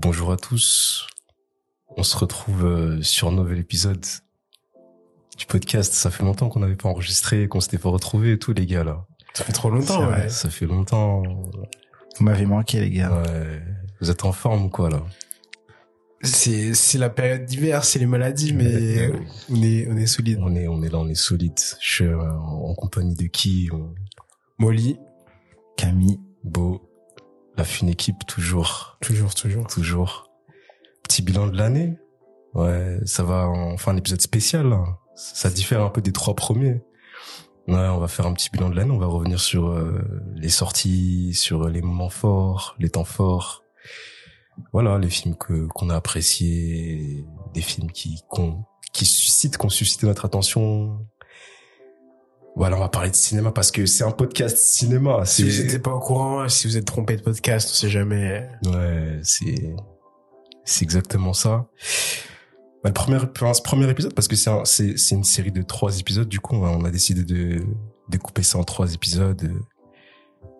Bonjour à tous. On se retrouve euh, sur un nouvel épisode du podcast. Ça fait longtemps qu'on n'avait pas enregistré, qu'on s'était pas retrouvés et tout, les gars, là. Ça fait trop longtemps, vrai, ouais. Ça fait longtemps. Vous m'avez manqué, les gars. Ouais. Vous êtes en forme ou quoi, là? C'est, c'est la période d'hiver, c'est les maladies, mais Ouais. on est, on est solide. On est, on est là, on est solide. Je suis euh, en compagnie de qui? On- Molly, Camille. Beau. La fine équipe, toujours. toujours, toujours. Toujours. Petit bilan de l'année. Ouais, ça va en faire un épisode spécial. là. Ça diffère un peu des trois premiers. Ouais, on va faire un petit bilan de l'année. On va revenir sur euh, les sorties, sur les moments forts, les temps forts. Voilà, les films que qu'on a appréciés, des films qui qu'on qui suscitent, qui ont suscité notre attention. Voilà, on va parler de cinéma parce que c'est un podcast cinéma. Si vous n'êtes pas au courant, si vous êtes trompé de podcast, on sait jamais. Ouais, c'est c'est exactement ça. Bah, le premier enfin, ce premier épisode parce que c'est un- c'est c'est une série de trois épisodes du coup on a, on a décidé de de couper ça en trois épisodes euh,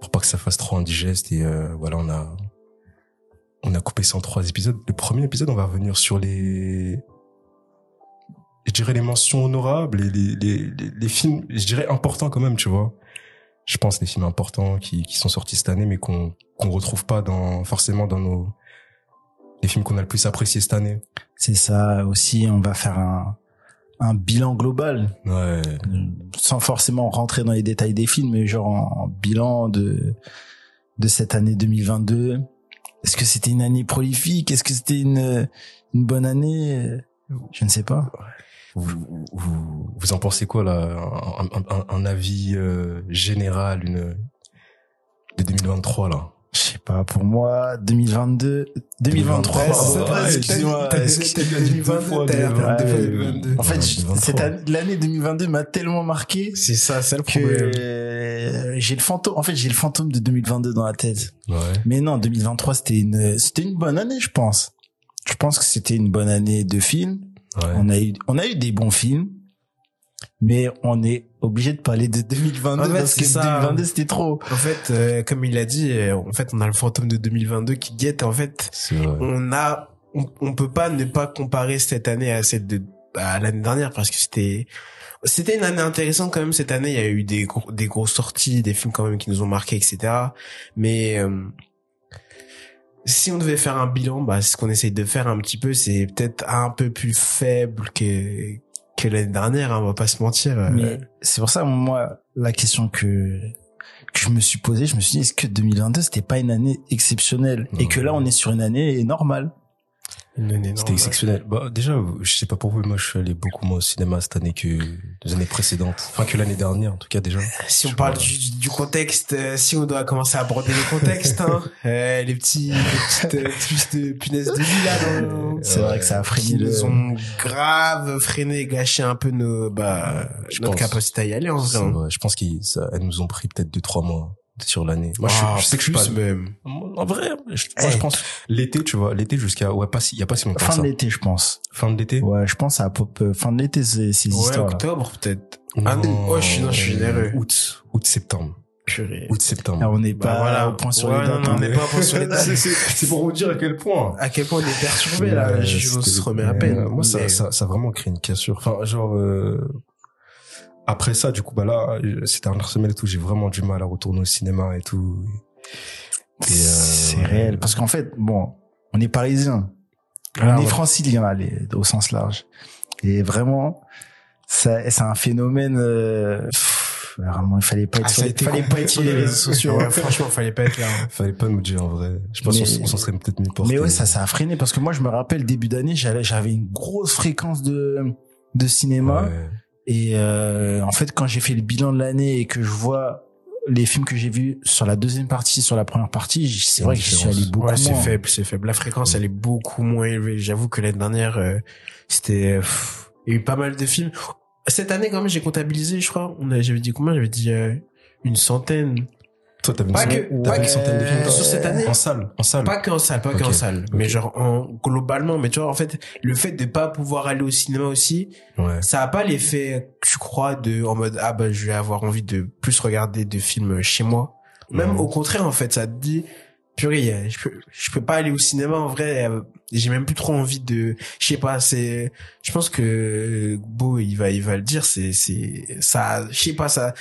pour pas que ça fasse trop indigeste et euh, voilà on a on a coupé ça en trois épisodes. Le premier épisode on va revenir sur les je dirais les mentions honorables et les les les, les films je dirais importants quand même tu vois. Je pense les films importants qui qui sont sortis cette année mais qu'on qu'on retrouve pas dans forcément dans nos les films qu'on a le plus appréciés cette année. C'est ça aussi, on va faire un, un bilan global, Ouais. sans forcément rentrer dans les détails des films, mais genre en, en bilan de, de cette année 2022. Est-ce que c'était une année prolifique? Est-ce que c'était une, une bonne année? Je ne sais pas. Vous, vous, vous en pensez quoi là un, un- un- un avis euh, général une de 2023 là? Je sais pas, pour moi, 2022, 2023, Ouais, pardon, c'est vrai, excuse-moi, t'as- excuse- t'as- t'as dit 2022, t'as l'air Ouais, de ouais. 2022. En fait, Ouais, je- 2023. cette année- l'année 2022 m'a tellement marqué C'est ça, c'est le que problème. j'ai le fantôme. En fait, j'ai le fantôme de 2022 dans la tête. Ouais. Mais non, 2023, c'était une, c'était une bonne année, je pense. Je pense que c'était une bonne année de films. Ouais. On a eu, on a eu des bons films, mais on est obligé de parler de 2022 En fait, parce que c'est ça. 2022 c'était trop. En fait, euh, comme il a dit, euh, en fait, on a le fantôme de 2022 qui guette. En fait, on a, on, on peut pas ne pas comparer cette année à celle de à l'année dernière parce que c'était c'était une année intéressante quand même cette année. Il y a eu des gros, des grosses sorties, des films quand même qui nous ont marqué, etc. Mais euh, si on devait faire un bilan, bah ce qu'on essaye de faire un petit peu, c'est peut-être un peu plus faible que que l'année dernière. Hein, on va pas se mentir. euh. Mais c'est pour ça, moi, la question que, que je me suis posée, je me suis dit, est-ce que 2022, c'était pas une année exceptionnelle? Et que là, on est sur une année normale. C'était exceptionnel. Bah, déjà, je sais pas pour vous, mais moi, je suis allé beaucoup moins au cinéma cette année que les années précédentes. Enfin, que l'année dernière, en tout cas, déjà. Si on parle du, du contexte, euh, si on doit commencer à aborder le contexte, hein, euh, les petits, les petites euh, trucs de punaise de lit là, dans, C'est vrai que ça a freiné le... nous ont grave freiné, gâché un peu nos, bah, Je notre pense. capacité à y aller en vrai. Hein. vrai. Je pense qu'elles nous ont pris peut-être deux, trois mois sur l'année. Moi, Ah, je, je sais que je suis pas, même. En vrai, je, moi, Eh. je pense l'été, tu vois, l'été jusqu'à ouais pas si il y a pas si longtemps Fin ça. de l'été, je pense. Fin de l'été. Ouais, je pense à pop, euh, fin de l'été, ces, ces Ouais, octobre peut-être. Ah, non, oh, je suis- non, je suis généreux. Août, août septembre, Purée. août septembre. Ah, on n'est Bah, pas voilà. au point sur Ouais, les non, dates. non, hein. on n'est pas au point sur les dates. C'est- c'est c'est pour vous dire à quel point. À quel point on est perturbé là, Ouais, je on se remet à peine. Euh, moi, ça, ça, ça vraiment créé une cassure. Enfin, genre, euh, après ça, du coup, bah là, euh, ces dernières semaines et tout, j'ai vraiment du mal à retourner au cinéma et tout. Euh, C'est ouais. réel. Parce qu'en fait, bon, on est parisiens. Ah, on est ouais. franciliens, allez, au sens large. Et vraiment, c'est un phénomène, euh, pff, vraiment, il fallait pas être Ah, sur, les- fallait pas être sur les réseaux sociaux. Ouais, franchement, fallait pas être là. hein. Fallait pas nous dire en vrai. Je pense qu'on s'en serait peut-être mis porté. Mais ouais, ça, ça a freiné parce que moi, je me rappelle début d'année, j'allais, j'avais une grosse fréquence de, de cinéma. Ouais. Et euh, en fait, quand j'ai fait le bilan de l'année et que je vois les films que j'ai vus sur la deuxième partie, sur la première partie, c'est vrai que j'y suis allé beaucoup Ouais, c'est faible, c'est faible. La fréquence, elle est beaucoup moins élevée. J'avoue que l'année dernière, euh, c'était, pff, il y a eu pas mal de films. Cette année, quand même, j'ai comptabilisé, je crois. On a, j'avais dit combien? J'avais dit, euh, une centaine. Toi, t'avais une, Pas centaine- que- t'avais pas une centaine de films que- toi sur cette année. En salle, en salle. Pas qu'en salle, pas Ok, qu'en salle. ok. Mais genre, en, globalement, mais tu vois, en fait, le fait de pas pouvoir aller au cinéma aussi, Ouais. ça a pas l'effet, tu crois, de, en mode, ah bah, je vais avoir envie de plus regarder de films chez moi. Même Mhm. au contraire, en fait, ça te dit, purée, je peux, je peux pas aller au cinéma en vrai. J'ai même plus trop envie de, je sais pas, c'est, je pense que Beau, il va, il va le dire, c'est, c'est, ça, je sais pas, ça,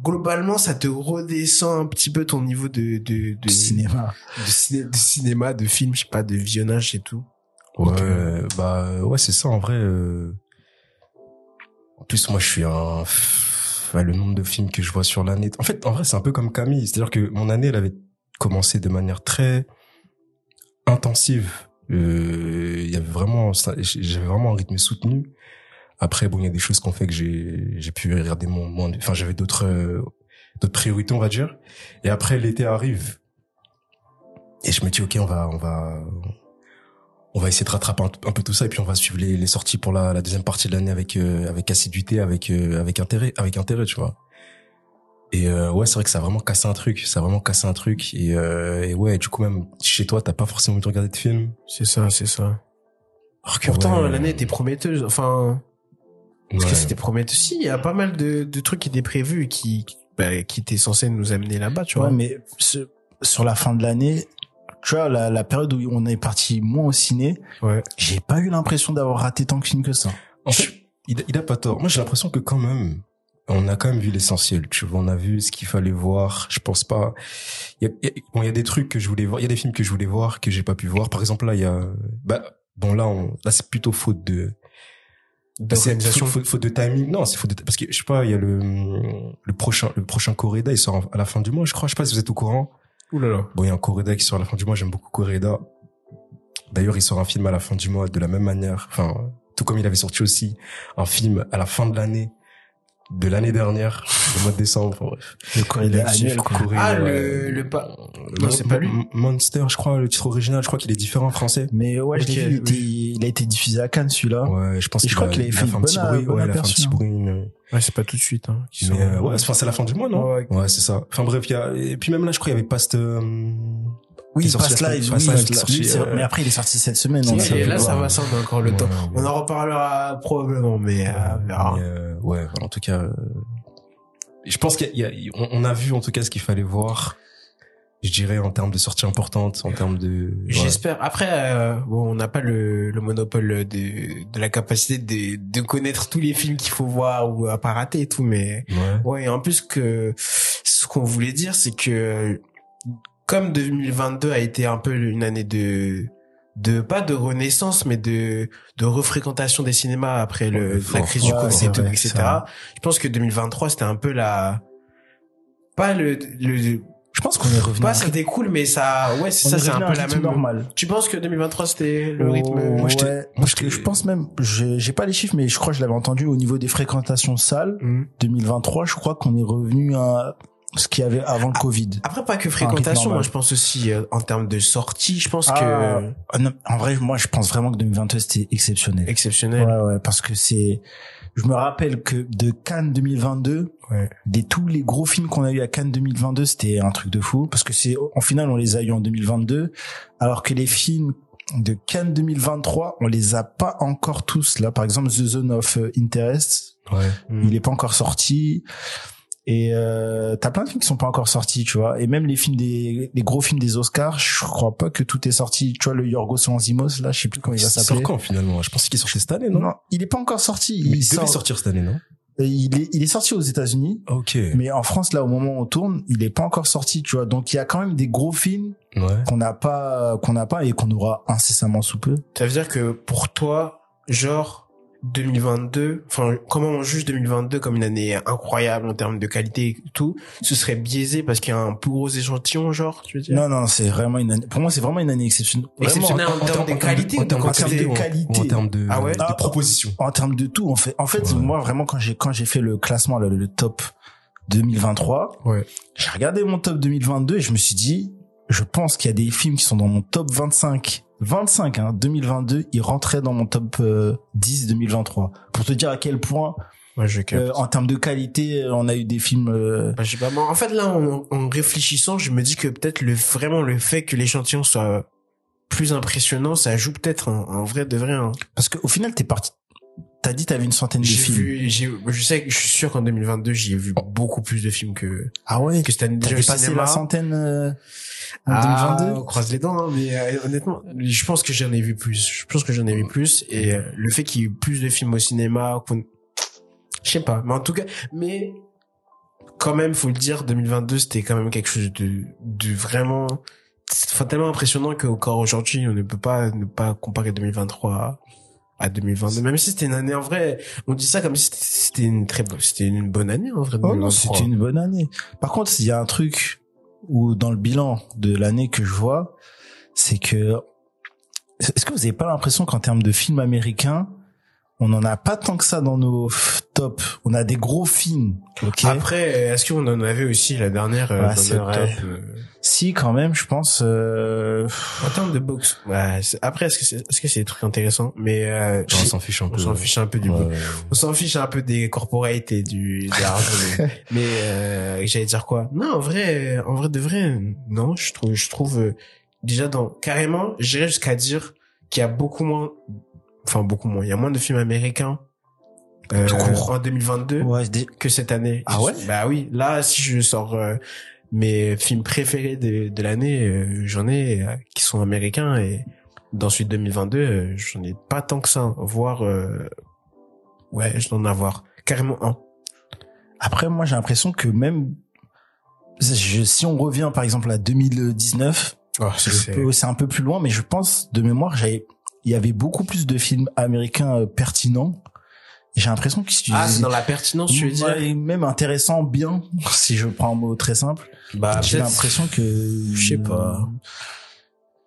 globalement, ça te redescend un petit peu ton niveau de, de, cinéma. de, ciné- de cinéma, de film, je sais pas, de visionnage et tout. Ouais, euh, bah ouais, c'est ça en vrai. euh. En plus, moi, je suis un. Le nombre de films que je vois sur l'année. En fait, en vrai, c'est un peu comme Camille. C'est-à-dire que mon année, elle avait commencé de manière très intensive. Euh, Il y avait vraiment, j'avais vraiment un rythme soutenu. Après, bon, il y a des choses qu'on fait que j'ai, j'ai pu regarder mon, mon- enfin, j'avais d'autres, euh, d'autres priorités, on va dire. Et après, l'été arrive. Et je me dis, ok, on va, on va, on va essayer de rattraper un, peu tout ça et puis on va suivre les, les sorties pour la, deuxième partie de l'année avec euh, avec assiduité, avec euh, avec intérêt, avec intérêt, tu vois. Et euh, ouais, c'est vrai que ça a vraiment cassé un truc, ça a vraiment cassé un truc et, euh, et ouais, du coup même chez toi, t'as pas forcément envie de regarder de film. C'est ça, c'est ça. Alors que Pourtant, ouais, l'année était prometteuse. Enfin, parce que ouais. c'était prometteur. Si, il y a pas mal de, de trucs qui étaient prévus et qui, qui, bah, qui étaient censés nous amener là-bas, tu Ouais, vois. mais ce- sur la fin de l'année, tu vois, la, la période où on est parti moins au ciné, Ouais. j'ai pas eu l'impression d'avoir raté tant de films que ça. En fait, il, il a pas tort. Moi, j'ai l'impression que quand même, on a quand même vu l'essentiel. Tu vois, on a vu ce qu'il fallait voir. Je pense pas. Il y y bon, il y a des trucs que je voulais voir. Il y a des films que je voulais voir que j'ai pas pu voir. Par exemple, là, il y a. Bah, bon, là, on, là, c'est plutôt faute de. D'organisation. faute, faute- faute de timing. Non, c'est faute de parce que je sais pas. Il y a le le prochain le prochain Coréda. Il sort à la fin du mois, je crois. Je sais pas si vous êtes au courant. Ouh là là. Bon, il y a un Coréda qui sort à la fin du mois. J'aime beaucoup Coréda. D'ailleurs, il sort un film à la fin du mois de la même manière. Enfin, tout comme il avait sorti aussi un film à la fin de l'année de l'année dernière, le mois de décembre. Enfin, bref. Le corridor annuel. Coréda, Ah, le, ouais. le pas. Non, c'est pas lui. Mon- Monster, je crois, le titre original, je crois qu'il est différent en français. Mais ouais, je l'ai Ok, vu, il, oui. était- il a été diffusé à Cannes, celui-là. Ouais, je pense Et je crois a- qu'il avait fait un petit bruit. Ouais, il a fait un petit bruit. une- Ouais, c'est pas tout de suite, hein. Mais sont- euh, ouais, enfin, c'est la fin du mois, non Ouais. Ouais, c'est ça. Enfin bref, il y a et puis même là, je crois il y avait Past. euh, Oui, il passe live, oui, Live euh, mais après il est sorti cette semaine. Ouais, ça et là, ça va, on a encore le temps. Ouais, On en reparlera probablement, mais, euh, on. Mais, euh, ouais, en tout cas, je pense qu'il y a, on, on a vu en tout cas ce qu'il fallait voir. Je dirais en termes de sorties importantes, en termes de. ouais. J'espère. Après, bon, on n'a pas le, le monopole de, de la capacité de, de connaître tous les films qu'il faut voir ou à pas rater et tout, mais Ouais. ouais. Et en plus que ce qu'on voulait dire, c'est que comme 2022 a été un peu une année de de pas de renaissance, mais de de refréquentation des cinémas après le Ouais, la crise du. Covid Ouais, et tout, ouais, etc. Je pense que 2023 c'était un peu la pas le le Je pense qu'on est revenu. pas à- ça découle, mais ça ouais c'est ça est c'est un peu la rythme même normal. tu penses que 2023 c'était le rythme? Oh, Moi, ouais, moi, j'étais- je pense même, je- j'ai pas les chiffres, mais je crois que je l'avais entendu au niveau des fréquentations salles Mhm. 2023. Je crois qu'on est revenu à ce qu'il y avait avant le Covid. Après pas que fréquentation, moi je pense aussi euh, en termes de sortie, je pense Ah, que ah non, en vrai, moi, je pense vraiment que 2022 c'était exceptionnel. exceptionnel. Ouais, ouais, parce que c'est, je me rappelle que de Cannes 2022, Ouais. des tous les gros films qu'on a eu à Cannes 2022, c'était un truc de fou, parce que c'est, en final, on les a eu en 2022, alors que les films de Cannes 2023, on les a pas encore tous là. Par exemple, The Zone of Interest, Ouais. Il est pas encore sorti. Et euh, t'as plein de films qui sont pas encore sortis, tu vois. Et même les films des les gros films des Oscars, je crois pas que tout est sorti. Tu vois le Yorgos Lanthimos là, je sais plus comment il Il va sort s'appeler. quand finalement? Je pensais qu'il sortait cette année, non, Non, il est pas encore sorti. Mais Il, il devait sort- sortir cette année, non? Il est il est sorti aux États-Unis, Ok. mais en France là au moment où on tourne, il est pas encore sorti, tu vois. Donc il y a quand même des gros films Ouais. qu'on n'a pas qu'on n'a pas et qu'on aura incessamment sous peu. Ça veut dire que pour toi, genre 2022, enfin comment on juge 2022 comme une année incroyable en termes de qualité et tout, ce serait biaisé parce qu'il y a un plus gros échantillon, genre, tu veux dire? Non non, c'est vraiment une année. Pour moi, c'est vraiment une année exceptionnelle. Vraiment, Exceptionnel en, termes de qualité ou en termes de qualité, ou en- termes de, Ah ouais de Ah, proposition. en termes de tout en fait en fait Ouais. moi vraiment quand j'ai quand j'ai fait le classement le, le top 2023 Ouais. j'ai regardé mon top 2022 et je me suis dit je pense qu'il y a des films qui sont dans mon top 25 25 hein 2022 ils rentraient dans mon top euh, 10 2023 pour te dire à quel point Ouais, je capte. euh, en termes de qualité euh, on a eu des films euh, Bah, je sais pas, en fait, là, en, en réfléchissant, je me dis que peut-être le, vraiment le fait que l'échantillon soit plus impressionnant, ça joue peut-être un, un vrai de vrai, hein. parce que au final t'es parti t'as dit t'avais une centaine de J'ai films. vu, j'ai, je sais je suis sûr qu'en 2022, j'y ai vu beaucoup plus de films que, Ah ouais, que cette année. Au passé la centaine euh, en Ah, 2022. on croise les dents, hein, mais euh, honnêtement, je pense que j'en ai vu plus. Je pense que j'en ai vu plus. Et euh, le fait qu'il y ait eu plus de films au cinéma, je sais pas. Mais en tout cas, mais quand même, faut le dire, 2022, c'était quand même quelque chose de, de vraiment, c'est tellement impressionnant qu'encore aujourd'hui, on ne peut pas ne pas comparer 2023 à, à 2022. Même si c'était une année en vrai, on dit ça comme si c'était- une très bonne, c'était une bonne année en vrai. Oh non, 2023. c'était une bonne année. Par contre, il y a un truc où dans le bilan de l'année que je vois, c'est que est-ce que vous avez pas l'impression qu'en termes de films américains, on n'en a pas tant que ça dans nos tops. On a des gros films, ok? Après, est-ce qu'on en avait aussi la dernière euh, Ouais, dans c'est notre vrai. top euh, Si, quand même, je pense. Euh... En termes de box, ouais, après, est-ce que c'est, est-ce que c'est des trucs intéressants? Mais euh, On s'en fiche un peu. on s'en fiche un peu du Ouais. box. On s'en fiche un peu des corporates et du de l'argent. mais mais, euh, j'allais dire quoi? Non, en vrai, en vrai de vrai, non. Je trouve, je trouve euh, déjà dans carrément, j'irais jusqu'à dire qu'il y a beaucoup moins, enfin beaucoup moins. Il y a moins de films américains euh, en 2022 Ouais, que cette année. Ah ouais? Bah oui. Là, si je sors euh, mes films préférés de, de l'année, euh, j'en ai euh, qui sont américains et dans celui de 2022, euh, j'en ai pas tant que ça. Voire, euh, ouais, je dois en avoir carrément un. Après, moi, j'ai l'impression que même je- si on revient par exemple à 2019, Oh, peux- c'est un peu plus loin, mais je pense de mémoire, j'avais, il y avait beaucoup plus de films américains euh, pertinents. J'ai l'impression que Ah, c'est dans la pertinence, tu veux dire Ouais, même intéressant, bien, si je prends un mot très simple. Bah, J'ai l'impression que Je sais pas.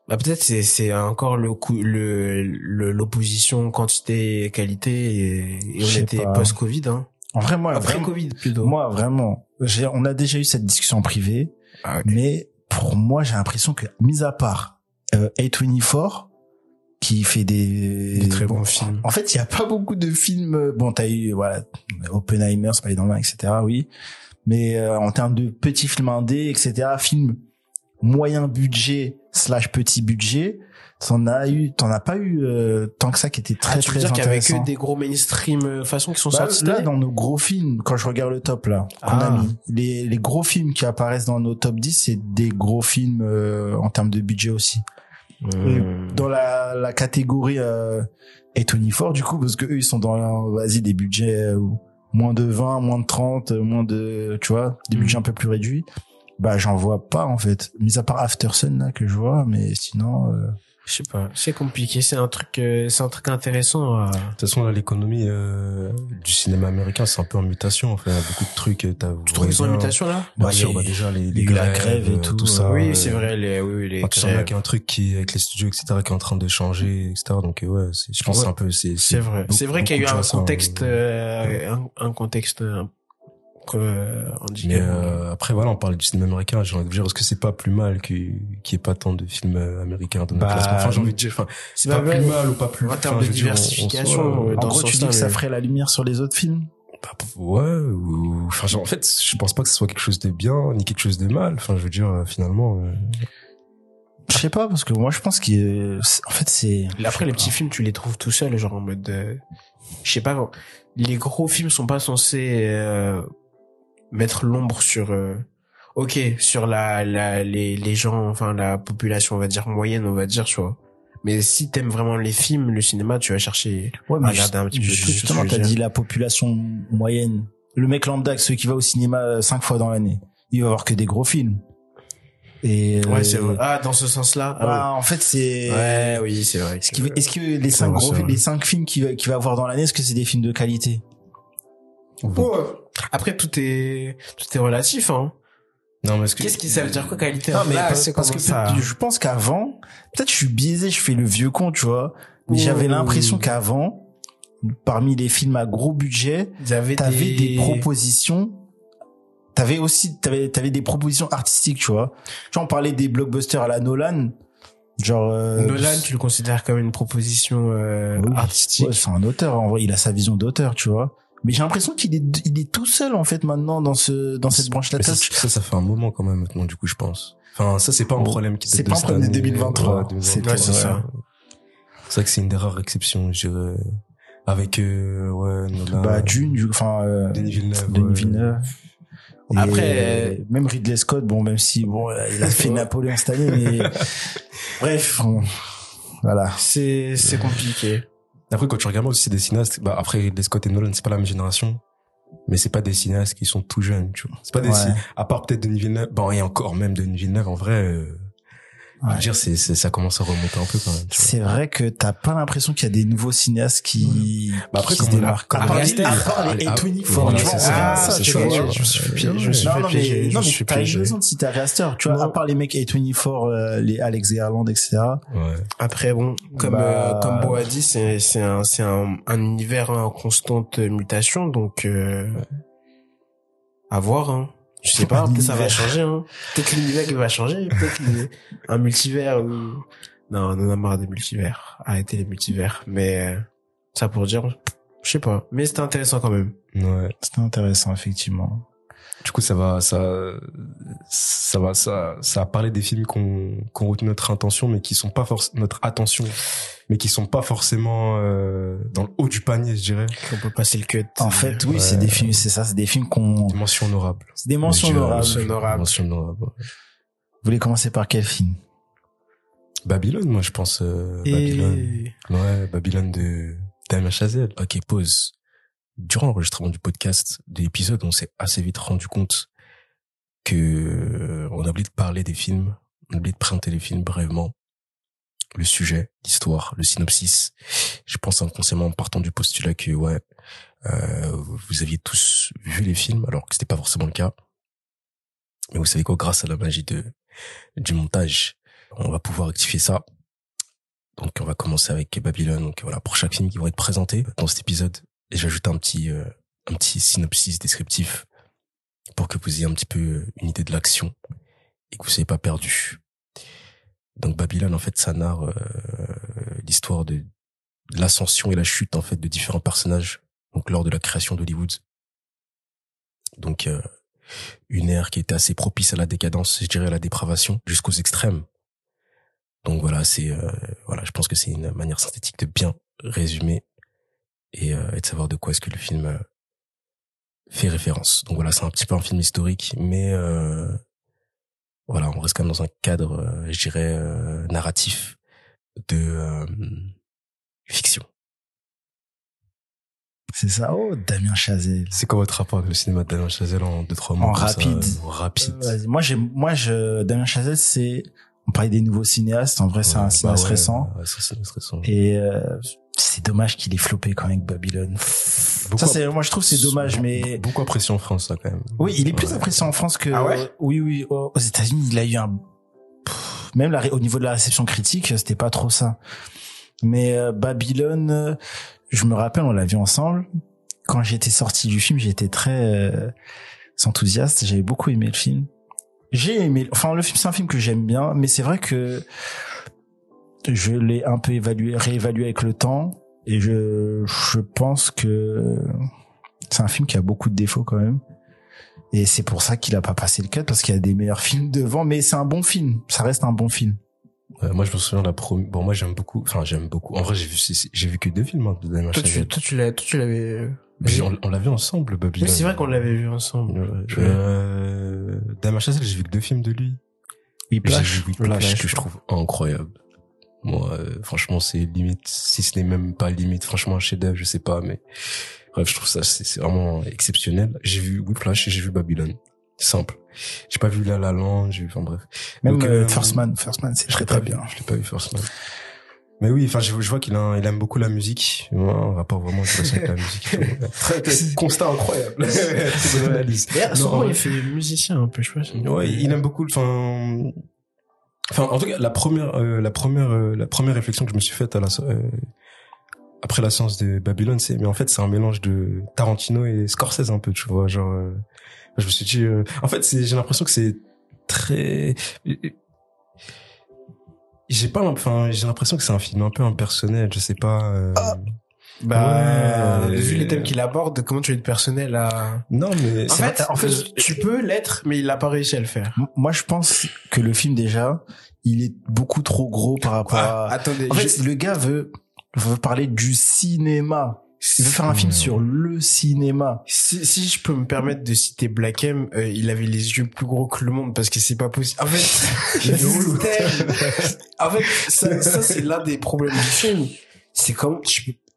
Bah, peut-être c'est c'est encore le coup le l'opposition quantité et qualité et, et on était post Covid hein. En vrai, moi, Après vraiment, Covid plutôt. moi, vraiment, j'ai, on a déjà eu cette discussion en privé, Ah, ouais. mais pour moi, j'ai l'impression que, mis à part euh, A24, qui fait des, Des très bon, bons films. En fait, il y a pas beaucoup de films. euh, Bon, t'as eu voilà Oppenheimer, Spider-Man, etc. Oui, mais euh, en termes de petits films indés, etc. Films moyen budget slash petit budget, t'en as eu, t'en as pas eu euh, tant que ça qui était très ah, tu veux très dire qu'il y avait intéressant. que des gros mainstream euh, façons qui sont Bah, sortis là, dans nos gros films, quand je regarde le top là, qu'on Ah. a mis, les, les gros films qui apparaissent dans nos top 10, c'est des gros films euh, en termes de budget aussi. Mmh. Dans la, la catégorie euh, A24, du coup, parce que eux, ils sont dans, vas-y, des budgets euh, moins de 20, moins de 30, euh, moins de, tu vois, des budgets un peu plus réduits. Bah, j'en vois pas, en fait. Mis à part Aftersun, là, que je vois, mais sinon, euh, Je sais pas, c'est compliqué, c'est un truc euh, c'est un truc intéressant à... De toute façon, là, l'économie euh, du cinéma américain, c'est un peu en mutation. Enfin, il y a beaucoup de trucs. euh, t'as- Tu trouves qu'ils sont en mutation là Bien Bah, sûr, il y a- bah, déjà, les, il a eu la grève et euh, tout, ça. Oui, euh, c'est vrai les oui, oui les Quand tu sens bien grèves. qu'il y a un truc qui, avec les studios, etc., qui est en train de changer, etc. Donc, euh, ouais, c'est- je pense que c'est Ouais. un peu, c'est, C'est vrai. C'est vrai qu'il y a eu un choses, hein. contexte euh, un, un contexte euh, Mais euh, après, voilà, on parle du cinéma américain. J'ai envie de dire, est-ce que c'est pas plus mal qu'il n'y ait pas tant de films euh, américains dans notre Bah, classement Enfin, j'ai envie de dire, enfin, c'est pas, pas plus mal. ou pas plus. En enfin, termes de je veux dire, on- on diversification, soit, en gros, tu dis que ça ferait la lumière sur les autres films? Bah, ouais, ou, enfin, genre, en fait, je pense pas que ce soit quelque chose de bien, ni quelque chose de mal. Enfin, je veux dire, finalement, euh, Je sais pas, parce que moi, je pense qu'il, en fait, c'est, Après, les petits films, tu les trouves tout seuls, genre en mode, euh, je sais pas, les gros films sont pas censés euh, mettre l'ombre sur, euh, ok, sur la, la, les, les gens, enfin la population, on va dire moyenne, on va dire, tu vois. Mais si t'aimes vraiment les films, le cinéma, tu vas chercher. Ouais, mais regarder un petit peu justement, t'as dit la population moyenne. Le mec lambda, celui qui va au cinéma euh, cinq fois dans l'année, il va voir que des gros films. Et Ouais, euh, c'est vrai. Ah, dans ce sens-là. ah bah, en fait, c'est. Ouais, oui, c'est vrai. Est-ce, que les cinq gros, les cinq films qu'il va, qu'il va avoir dans l'année, est-ce que c'est des films de qualité? Ouais. Après, tout est, tout est relatif, hein. non, mais est-ce que Qu'est-ce qui, ça veut dire quoi qualité? Non, mais Là, parce, c'est parce que ça- je pense qu'avant, peut-être je suis biaisé, je fais le vieux con, tu vois. Mais j'avais l'impression qu'avant, parmi les films à gros budget, t'avais des... des propositions t'avais aussi t'avais t'avais des propositions artistiques tu vois tu vois on parlait des blockbusters à la Nolan genre euh, Nolan, tu le considères comme une proposition euh, Oui. artistique. ouais, c'est un auteur en vrai il a sa vision d'auteur tu vois mais j'ai l'impression qu'il est il est tout seul en fait maintenant dans ce dans cette branche là ça, ça, ça fait un moment quand même maintenant, du coup, je pense. Enfin, ça, c'est pas un Bon, problème qui c'est pas un problème de année. 2023. Ouais, 2023. C'est Ouais, c'est ça. C'est vrai que c'est une des rares exceptions, je dirais. Avec, euh, ouais, Nolan. bah Dune, du- enfin euh, Denis Villeneuve. Denis ouais. Villeneuve. Et Après, même Ridley Scott, bon, même si bon, il a fait Napoléon cette année, mais bref, on- voilà. C'est c'est compliqué. Après, quand tu regardes aussi des cinéastes, bah, après, Ridley Scott et Nolan, c'est pas la même génération. Mais c'est pas des cinéastes qui sont tout jeunes, tu vois. C'est pas des, Ouais. à part peut-être Denis Villeneuve. Bon, et encore même Denis Villeneuve, en vrai, euh, Ouais. dire, c'est, c'est, ça commence à remonter un peu quand même, tu vois. C'est vrai que t'as pas l'impression qu'il y a des nouveaux cinéastes qui, Bah après, qui comme se on l'a- démarquent. comme À part les, ah, les ah, A24, voilà, tu vois. c'est ça. Ah, vois. je me suis fait piéger, je me suis non, fait non, piéger, mais, t'as raison de citer tu vois, à part les mecs A24, euh, les Alex Garland, etc. Ouais. Après bon, comme Bah, euh, comme Bo a dit, c'est c'est un c'est un, un univers en constante mutation, donc euh, à voir. Hein. Je sais pas, peut-être ça va changer. Hein. Peut-être l'univers qui va changer, peut-être un multivers. Ou... Non, on en a marre des multivers. Arrêtez les multivers. Mais euh, ça pour dire, je sais pas. Mais c'était intéressant quand même. Ouais. C'était intéressant, effectivement. Du coup, ça va, ça, ça va, ça, ça a parlé des films qu'on, qu'on retenu notre intention, mais qui sont pas forcément notre attention, mais qui sont pas forcément euh, dans le haut du panier, je dirais. On peut passer le cut. En fait, oui, Ouais. c'est des films, c'est ça, c'est des films qu'on, Des mentions honorables. c'est des mentions honorables. Honorables. Mentions honorables. Vous voulez commencer par quel film? Babylone, moi, je pense. euh, Babylone. Ouais, Babylone de Damien Chazelle. Ok, pause. Durant l'enregistrement du podcast, de l'épisode, on s'est assez vite rendu compte que euh, on a oublié de parler des films, on a oublié de présenter les films brièvement, le sujet, l'histoire, le synopsis. Je pense inconsciemment en partant du postulat que ouais, euh, vous aviez tous vu les films, alors que c'était pas forcément le cas. Mais vous savez quoi, grâce à la magie de du montage, on va pouvoir rectifier ça. Donc on va commencer avec Babylone. Donc voilà, pour chaque film qui va être présenté dans cet épisode, et j'ajoute un petit euh, un petit synopsis descriptif pour que vous ayez un petit peu une idée de l'action et que vous soyez pas perdu. Donc Babylone en fait ça narre euh, l'histoire de l'ascension et la chute en fait de différents personnages donc lors de la création d'Hollywood. Donc euh, une ère qui était assez propice à la décadence, je dirais à la dépravation jusqu'aux extrêmes. Donc voilà, c'est euh, voilà, je pense que c'est une manière synthétique de bien résumer et, euh, et de savoir de quoi est-ce que le film euh, fait référence. Donc voilà, c'est un petit peu un film historique, mais voilà, on reste quand même dans un cadre, euh, je dirais, euh, narratif de euh, fiction. C'est ça. Oh, Damien Chazelle. C'est quoi votre rapport avec le cinéma de Damien Chazelle en deux trois mots En comme ça, rapide. euh, rapide. Moi, j'aime, moi, je, Damien Chazelle, c'est, on parlait des nouveaux cinéastes. En vrai, c'est un bah cinéaste ouais, récent. ouais, c'est un cinéaste récent. Et, euh, c'est dommage qu'il ait floppé quand même avec Babylone. Ça, c'est, moi, je trouve que c'est dommage, mais beaucoup apprécié en France, ça quand même. oui, il est plus Ouais. apprécié en France que, Ah ouais oui, oui, aux aux États-Unis, il a eu un, même la, au niveau de la réception critique, c'était pas trop ça. Mais euh, Babylone, euh, je me rappelle, on l'a vu ensemble. Quand j'étais sorti du film, j'étais très euh, enthousiaste. J'avais beaucoup aimé le film. J'ai aimé. Enfin, le film, c'est un film que j'aime bien, mais c'est vrai que je l'ai un peu évalué, réévalué avec le temps, et je, je pense que c'est un film qui a beaucoup de défauts quand même. Et c'est pour ça qu'il a pas passé le cut parce qu'il y a des meilleurs films devant, mais c'est un bon film. Ça reste un bon film. Euh, moi, je me souviens de la première. Bon, moi, j'aime beaucoup. Enfin, j'aime beaucoup. En vrai, j'ai vu, j'ai vu que deux films hein, de Damien toi tu toi tu l'as toi tu l'avais. euh, on, on l'a vu ensemble, Babylone. Mais c'est vrai qu'on l'avait vu ensemble. Ouais, Je- Euh, Damien Chazelle, j'ai vu que deux films de lui. J'ai Whiplash. vu Whiplash, Whiplash, que je trouve incroyable. Moi, euh, franchement, c'est limite, si ce n'est même pas limite, franchement, un chef-d'œuvre, je sais pas, mais bref, je trouve ça, c'est vraiment exceptionnel. J'ai vu Whiplash et j'ai vu Babylone. Simple. J'ai pas vu La La Land, j'ai vu, enfin bref. Même Donc, euh, euh, First Man. First Man, c'est très pas très vu, bien. Je l'ai pas vu First Man. Mais oui, enfin, je, je vois qu'il a- il aime beaucoup la musique. Ouais, un rapport vraiment je vois ça avec la musique. Constat incroyable. C'est. D'ailleurs, souvent, ouais. il fait musicien un peu, je sais pas. Ouais, il aime beaucoup. Enfin, enfin, en tout cas, la première, euh, la première, euh, la première réflexion que je me suis faite à la, euh, après la séance de Babylone, c'est, mais en fait, c'est un mélange de Tarantino et Scorsese un peu, tu vois, genre. euh, je me suis dit, euh, en fait, j'ai l'impression que c'est très. J'ai pas, enfin, j'ai l'impression que c'est un film un peu impersonnel. Je sais pas. euh, Bah, Ouais. vu les thèmes qu'il aborde, comment tu es personnel à... Non, mais En fait, en fait, tu peux l'être, mais il a pas réussi à le faire. Moi, je pense que le film déjà, il est beaucoup trop gros par rapport à. attendez, En fait, le gars veut veut parler du cinéma. Il veut faire un film Ouais. sur le cinéma. Si, si je peux me permettre de citer Black M, euh, il avait les yeux plus gros que le monde parce que c'est pas possible. En fait, en fait, ça, ça c'est l'un des problèmes du film. C'est comme,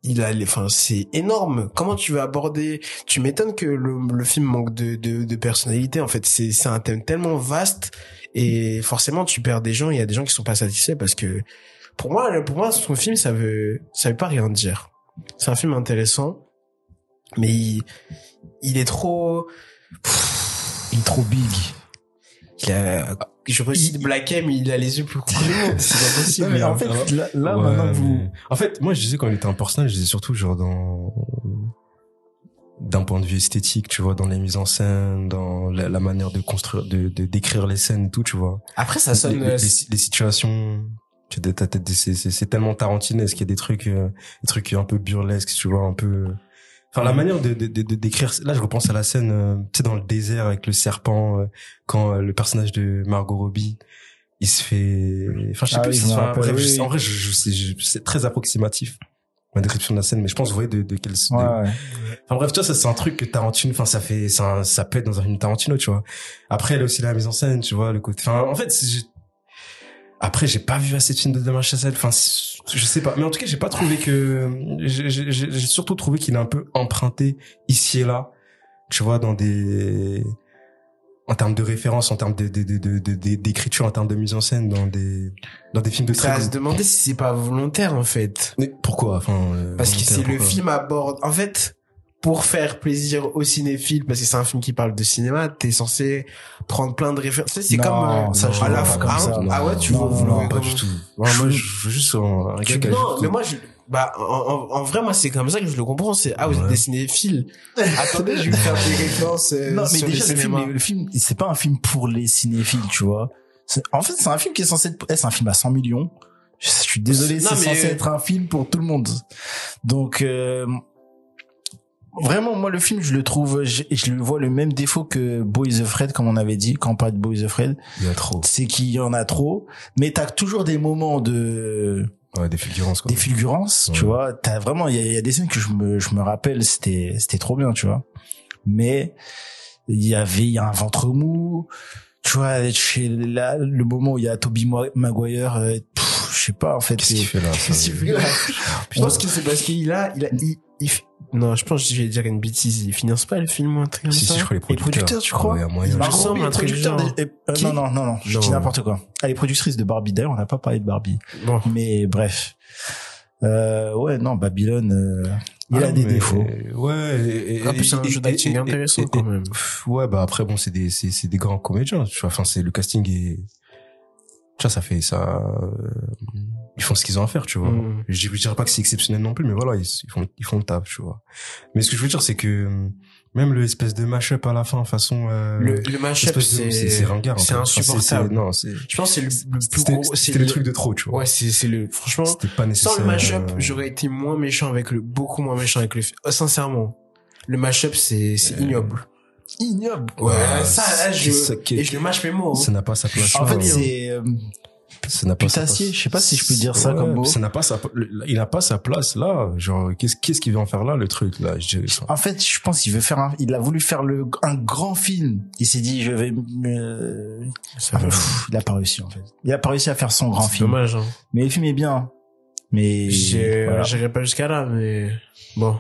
il a, enfin, c'est énorme. Comment tu vas aborder Tu m'étonnes que le, le film manque de, de, de personnalité. En fait, c'est, c'est un thème tellement vaste et forcément, tu perds des gens. Il y a des gens qui sont pas satisfaits parce que, pour moi, pour moi, son film, ça veut, ça veut pas rien dire. C'est un film intéressant, mais il, il est trop. Il est trop big. Il a, je recite Black M, il a les yeux plus monde. C'est pas possible. Non, mais en fait, là, là, Ouais, maintenant vous, mais- En fait, moi, je disais quand il était un personnage, je disais surtout genre dans d'un point de vue esthétique, tu vois, dans les mises en scène, dans la, la manière de construire, de, de décrire les scènes et tout, tu vois. Après, ça sonne. les, euh, les- les situations, tu sais, t'as- t'as des- c'est tellement tarantinesque, il y a des trucs, euh, des trucs un peu burlesques, tu vois, un peu. Enfin, la manière de, de, de, de décrire. Là, je repense à la scène, euh, tu sais, dans le désert avec le serpent, euh, quand euh, le personnage de Margot Robbie, il se fait. Enfin, je sais Ah plus. oui, si enfin, bref, oui, je- en vrai, je, je je- c'est très approximatif ma description de la scène, mais je pense, vous voyez, de, de quel. de- ouais. Enfin bref, tu vois, ça c'est un truc que Tarantino, enfin ça fait, ça, ça peut être dans un film Tarantino, tu vois. Après, y a aussi la mise en scène, tu vois, le côté. Enfin, en fait, c'est- après, j'ai pas vu assez de films de Damien Chazelle. Enfin, je sais pas, mais en tout cas, j'ai pas trouvé que. J'ai surtout trouvé qu'il a un peu emprunté ici et là, tu vois, dans des en termes de référence, en termes de de- de- de- de- d'écriture, en termes de mise en scène, dans des dans des films de Ça très se demander si c'est pas volontaire, en fait. Mais pourquoi? Enfin, euh, Parce que c'est le film aborde, en fait, pour faire plaisir aux cinéphiles, parce que c'est un film qui parle de cinéma, t'es censé prendre plein de références. Tu sais, C'est Non, comme, euh, ça, je à la fin, ah, ah ouais, tu Non, vous non, voyez pas du tout. Ouais, moi, je veux juste un, Tu- non, mais moi, je, bah, en, en, en vrai, moi, c'est comme ça que je le comprends. C'est, ah, vous êtes Ouais. des cinéphiles. Attendez, je vais faire des références, euh, Non, mais sur déjà, le film, le film, c'est pas un film pour les cinéphiles, tu vois. En fait, c'est un film qui est censé être, eh, c'est un film à 100 millions. Je suis désolé, Non, c'est censé être un film pour tout le monde. Donc, euh, vraiment, moi, le film, je le trouve, je, je le vois le même défaut que Boys Afraid, comme on avait dit, quand on parle de Boys Afraid. Il y a trop. C'est qu'il y en a trop, mais t'as toujours des moments de, Ouais, des fulgurances, quoi. des fulgurances, tu vois. T'as vraiment, il y y a des scènes que je me, je me rappelle, c'était, c'était trop bien, tu vois. Mais il y avait, il y a un ventre mou, tu vois. Chez là, le moment où il y a Toby Maguire, euh, pff, je sais pas en fait. Qu'est-ce qu'il fait là Qu'est-ce qu'il fait là? Je pense que c'est parce qu'il a, il a, il, il non, je pense que je vais dire une bêtise. Ils financent pas le film ou un truc comme Si, ça. si, je crois les Les producteurs. producteurs, tu crois Ouais, moyen. Un truc genre. des- euh, Qui non, non, non, non, je dis n'importe quoi. Elle est productrice de Barbie. D'ailleurs, on n'a pas parlé de Barbie. Bon. Mais bref. Euh, ouais, non, Babylone, euh, il Ah, a des défauts. Ouais. et- et- En plus, c'est un et- jeu et- d'acting et- intéressant, et- et- quand même. pff, Ouais, bah après bon, c'est des c'est c'est des grands comédiens, tu vois. Enfin, c'est le casting est tu vois, ça fait ça euh, ils font ce qu'ils ont à faire, tu vois. Mm. Je, je dirais pas que c'est exceptionnel non plus, mais voilà, ils, ils font ils font le taf, tu vois. Mais ce que je veux dire c'est que euh, même le espèce de mashup à la fin façon euh, Le, le mashup, c'est, c'est ringard. c'est insupportable. Non, c'est Je pense que c'est le, le plus gros, c'est c'était le le- truc de trop, tu vois. Ouais, c'est, c'est le, franchement, C'était pas nécessaire. sans le mashup, euh, j'aurais été moins méchant avec le, beaucoup moins méchant avec le. Oh, sincèrement. Le mashup, c'est, c'est Euh, ignoble. Ignoble. Ouais, Ouais, ça, là, je, et je le mâche mes mots. hein. Ça n'a pas sa place. En fait, c'est, euh, ça n'a pas sa putassier, place. je sais pas si je peux dire ça Ouais, comme mot. Ça n'a pas sa, il n'a pas sa place là. Genre, qu'est-ce, qu'est-ce qu'il veut en faire là, le truc, là? Je. En fait, je pense qu'il veut faire un, il a voulu faire le, un grand film. Il s'est dit, je vais, me- Ah, pff, il a pas réussi, en fait. Il a pas réussi à faire son grand film. dommage, hein. Mais le film est bien. Mais, voilà. J'irai pas jusqu'à là, mais bon.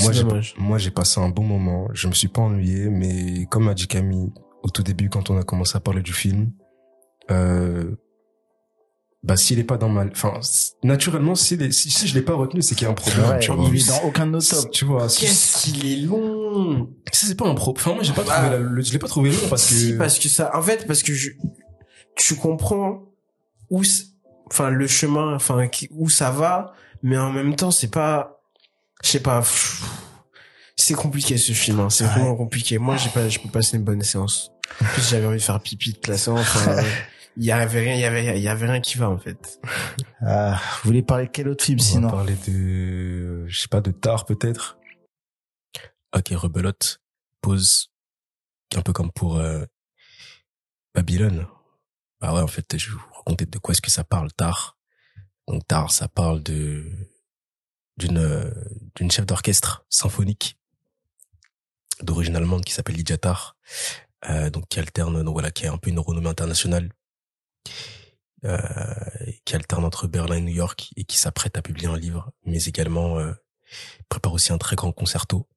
Moi, j'ai, moi, j'ai passé un bon moment. Je me suis pas ennuyé, mais comme a dit Camille au tout début, quand on a commencé à parler du film, euh, bah, s'il est pas dans ma, enfin, naturellement, s'il est- si, si je l'ai pas retenu, c'est qu'il y a un problème, Ouais, tu vois. il est dans aucun de nos top. Tu vois, Qu'est-ce qu'il est long! si c'est pas un pro, enfin, moi, j'ai pas Bah, trouvé la- le- je l'ai pas trouvé long parce que, Si, parce que ça, en fait, parce que je, tu comprends où, enfin, le chemin, enfin, où ça va, mais en même temps, c'est pas, je sais pas, c'est compliqué ce film, hein, c'est Ouais. vraiment compliqué. Moi, j'ai pas, je peux passer une bonne séance. En plus, j'avais envie de faire pipi toute la séance, enfin, il y avait rien, il y avait, il y avait rien qui va, en fait. Ah, vous voulez parler de quel autre film on va sinon? parler de, je sais pas, de tard peut-être? Ok, rebelote, pause, un peu comme pour euh, Babylone. Bah ouais, en fait, je vais vous raconter de quoi est-ce que ça parle tard. Donc tard, ça parle de d'une d'une chef d'orchestre symphonique d'origine allemande qui s'appelle Lydia Tarr, euh, donc qui alterne, donc voilà, qui a un peu une renommée internationale, euh, qui alterne entre Berlin et New York et qui s'apprête à publier un livre, mais également euh, prépare aussi un très grand concerto.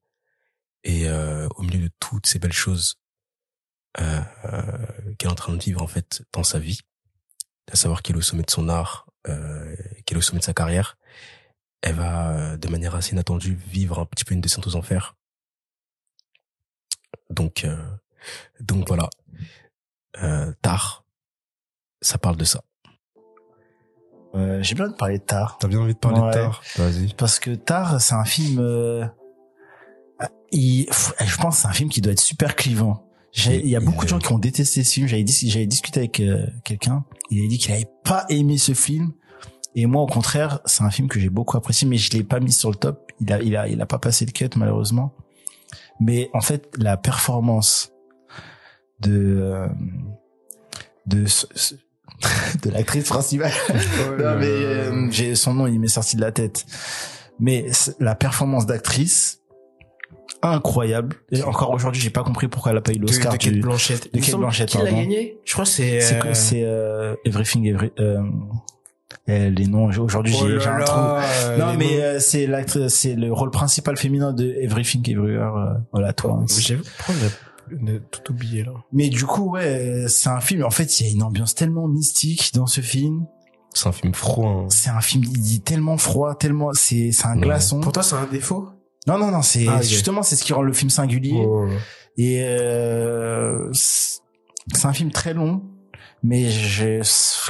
Et euh, au milieu de toutes ces belles choses euh, euh, qu'elle est en train de vivre en fait dans sa vie, à savoir qu'elle est au sommet de son art, qu'elle est au sommet de sa carrière, elle va euh, de manière assez inattendue vivre un petit peu une descente aux enfers. Donc euh, donc voilà, euh, tard, ça parle de ça. Euh, J'ai bien de parler de Tar. T'as bien envie de parler Ouais. de tard Vas-y. Parce que Tar, c'est un film... euh, il, pff, je pense que c'est un film qui doit être super clivant. J'ai- Il y a Il- beaucoup de gens qui ont détesté ce film. J'avais dis- j'avais discuté avec euh, quelqu'un. Il a dit qu'il avait pas aimé ce film. Et moi, au contraire, c'est un film que j'ai beaucoup apprécié, mais je l'ai pas mis sur le top. Il a, il a, il a pas passé le cut, malheureusement. Mais en fait, la performance de, euh, de, de l'actrice principale. non, mais euh, j'ai son nom, il m'est sorti de la tête. Mais la performance d'actrice, incroyable. Et encore aujourd'hui, j'ai pas compris pourquoi elle a pas eu De, l'Oscar de Kate Blanchett. de Il me Kate Blanchett, Qui l'a gagné Je crois que c'est... C'est euh, que c'est euh, Everything Every. Euh, les noms aujourd'hui oh j'ai j'ai un trou. euh, Non mais euh, c'est l'actrice, c'est le rôle principal féminin de Everything Everywhere. Euh, voilà toi. J'ai a- on a tout oublié là. Mais du coup ouais, c'est un film. En fait, il y a une ambiance tellement mystique dans ce film. C'est un film froid. hein. C'est un film il dit tellement froid, tellement c'est c'est un Ouais. glaçon. Pour toi, c'est un défaut? Non non non, c'est Ah, justement c'est ce qui rend le film singulier. Oh. Et euh, c'est un film très long, mais je,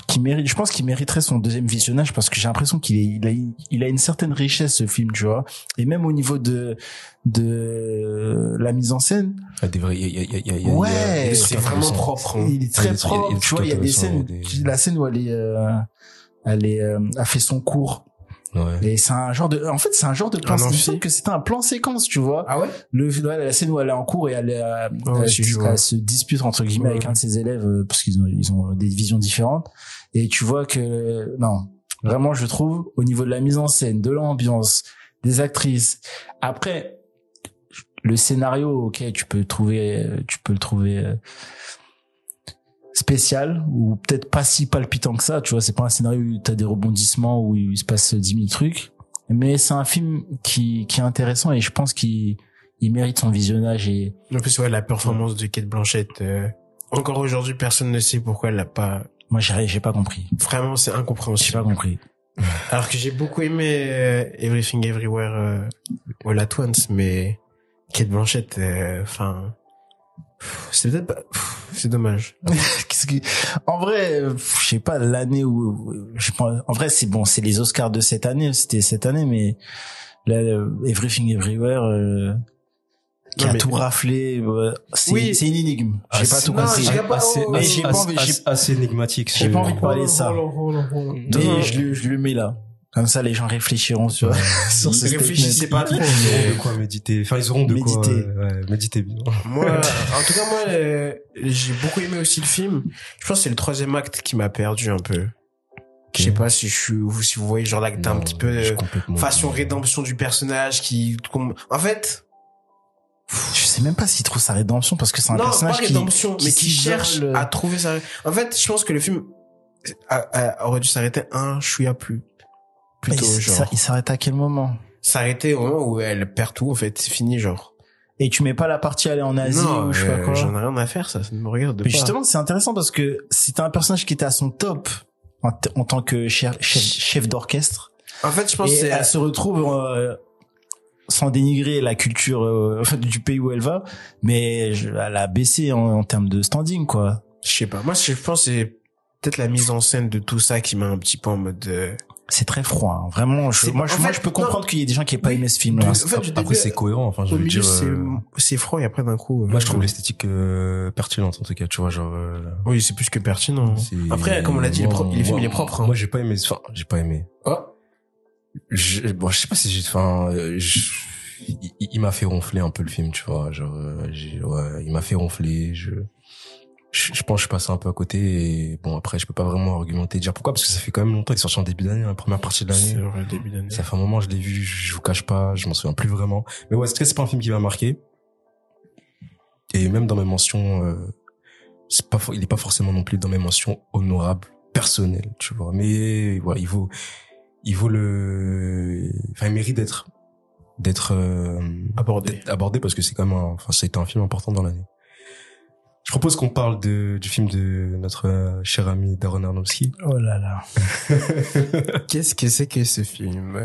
qui mérite. Je pense qu'il mériterait son deuxième visionnage parce que j'ai l'impression qu'il il a, il a une certaine richesse ce film, tu vois. Et même au niveau de de la mise en scène, Il y a des vrais, il y a, il y a, il y a- il y a- Ouais, c'est vraiment propre. hein. il est très propre. Tu vois, il y a des scènes, la scène où elle est, euh, elle est, euh, a fait son cours. Ouais. Et c'est un genre de, en fait, c'est un genre de plan. Il me semble que c'était un plan séquence, tu vois. Ah ouais le ouais, la scène où elle est en cours et elle, est, euh, Ouais, elle, vois. elle se dispute entre guillemets Ouais. avec un de ses élèves euh, parce qu'ils ont ils ont des visions différentes et tu vois que non vraiment je trouve au niveau de la mise en scène de l'ambiance des actrices après le scénario ok tu peux trouver euh, tu peux le trouver euh, spécial ou peut-être pas si palpitant que ça tu vois c'est pas un scénario où t'as des rebondissements où il se passe 10 000 trucs mais c'est un film qui qui est intéressant et je pense qu'il il mérite son visionnage et En plus, ouais, la performance de Kate Blanchett. euh, encore aujourd'hui, personne ne sait pourquoi elle l'a pas. moi j'ai j'ai pas compris Vraiment, c'est j'ai incompréhensible. pas compris Alors que j'ai beaucoup aimé euh, Everything Everywhere euh, All at Once, mais Kate Blanchett, euh, enfin, c'est peut-être pas, c'est dommage. Qu'est-ce que en vrai je sais pas l'année où je pense en vrai c'est bon c'est les Oscars de cette année c'était cette année mais là Everything Everywhere euh, qui Non, a mais- tout raflé c'est Oui. c'est une énigme j'ai pas Assez- tout compris j'ai pas- assez, oh, mais assez- j'ai pas assez- envie- assez- assez énigmatique. j'ai pas envie de parler de ça. Mais je, je le mets là comme ça les gens réfléchiront sur sur ce Réfléchissez pas trop. Ils auront de quoi méditer. Enfin, ils auront de quoi. Méditer. euh, Ouais, méditer bien. Moi, en tout cas, moi, euh, j'ai beaucoup aimé aussi le film. Je pense que c'est le troisième acte qui m'a perdu un peu. Je sais pas si je suis, ou si vous voyez genre l'acte un petit peu euh, façon rédemption du personnage qui, en fait, je sais même pas s'il trouve sa rédemption parce que c'est un non, personnage qui rédemption, qui mais qui cherche euh, à trouver sa. En fait, je pense que le film a- a- aurait dû s'arrêter un chouïa plus, plutôt il, genre. il s'arrête à quel moment? S'arrêter au moment où elle perd tout, en fait, c'est fini, genre. et tu mets pas la partie aller en Asie non, ou je sais pas euh, quoi? j'en ai rien à faire, ça, ça me regarde Mais pas. justement, c'est intéressant parce que c'était un personnage qui était à son top en, tant que chef, chef, chef d'orchestre. En fait, je pense Et que c'est, elle se retrouve euh, sans dénigrer la culture euh, enfin, du pays où elle va, mais je- elle a baissé en, en termes de standing, quoi. je sais pas. Moi, je pense que c'est peut-être la mise en scène de tout ça qui m'a un petit peu en mode, euh, C'est très froid. hein. Vraiment, je, moi, je, moi, je peux comprendre qu'il y ait des gens qui aient pas aimé ce film-là. En fait, Après, c'est cohérent. Enfin, je veux dire. c'est, euh, c'est froid et après d'un coup. Moi, euh, je trouve l'esthétique euh, pertinente, en tout cas. Tu vois, genre. euh, Oui, c'est plus que pertinent. Après, comme on l'a dit, il est moi, pro- il est film, moi- il est propre, hein. Moi, j'ai pas aimé. Enfin, j'ai pas aimé. Oh. Je, bon, je sais pas si j'ai. Enfin, je- il, il m'a fait ronfler un peu le film, tu vois. Genre, ouais, il m'a fait ronfler. Je. Je, je pense que je suis passé un peu à côté et bon après je peux pas vraiment argumenter dire pourquoi parce que ça fait quand même longtemps il est sorti en début d'année la première partie de l'année. Début d'année. ça fait un moment je l'ai vu je vous cache pas je m'en souviens plus vraiment. Mais ouais c'est c'est pas un film qui m'a marqué? Et même dans mes mentions euh, c'est pas il est pas forcément non plus dans mes mentions honorables personnelles tu vois. Mais ouais il vaut il vaut le enfin il mérite d'être d'être euh, Abordé. abordé parce que c'est quand même un, enfin c'était un film important dans l'année je propose qu'on parle de, du film de notre euh, cher ami Darren Aronofsky. Oh là là. Qu'est-ce que c'est que ce film?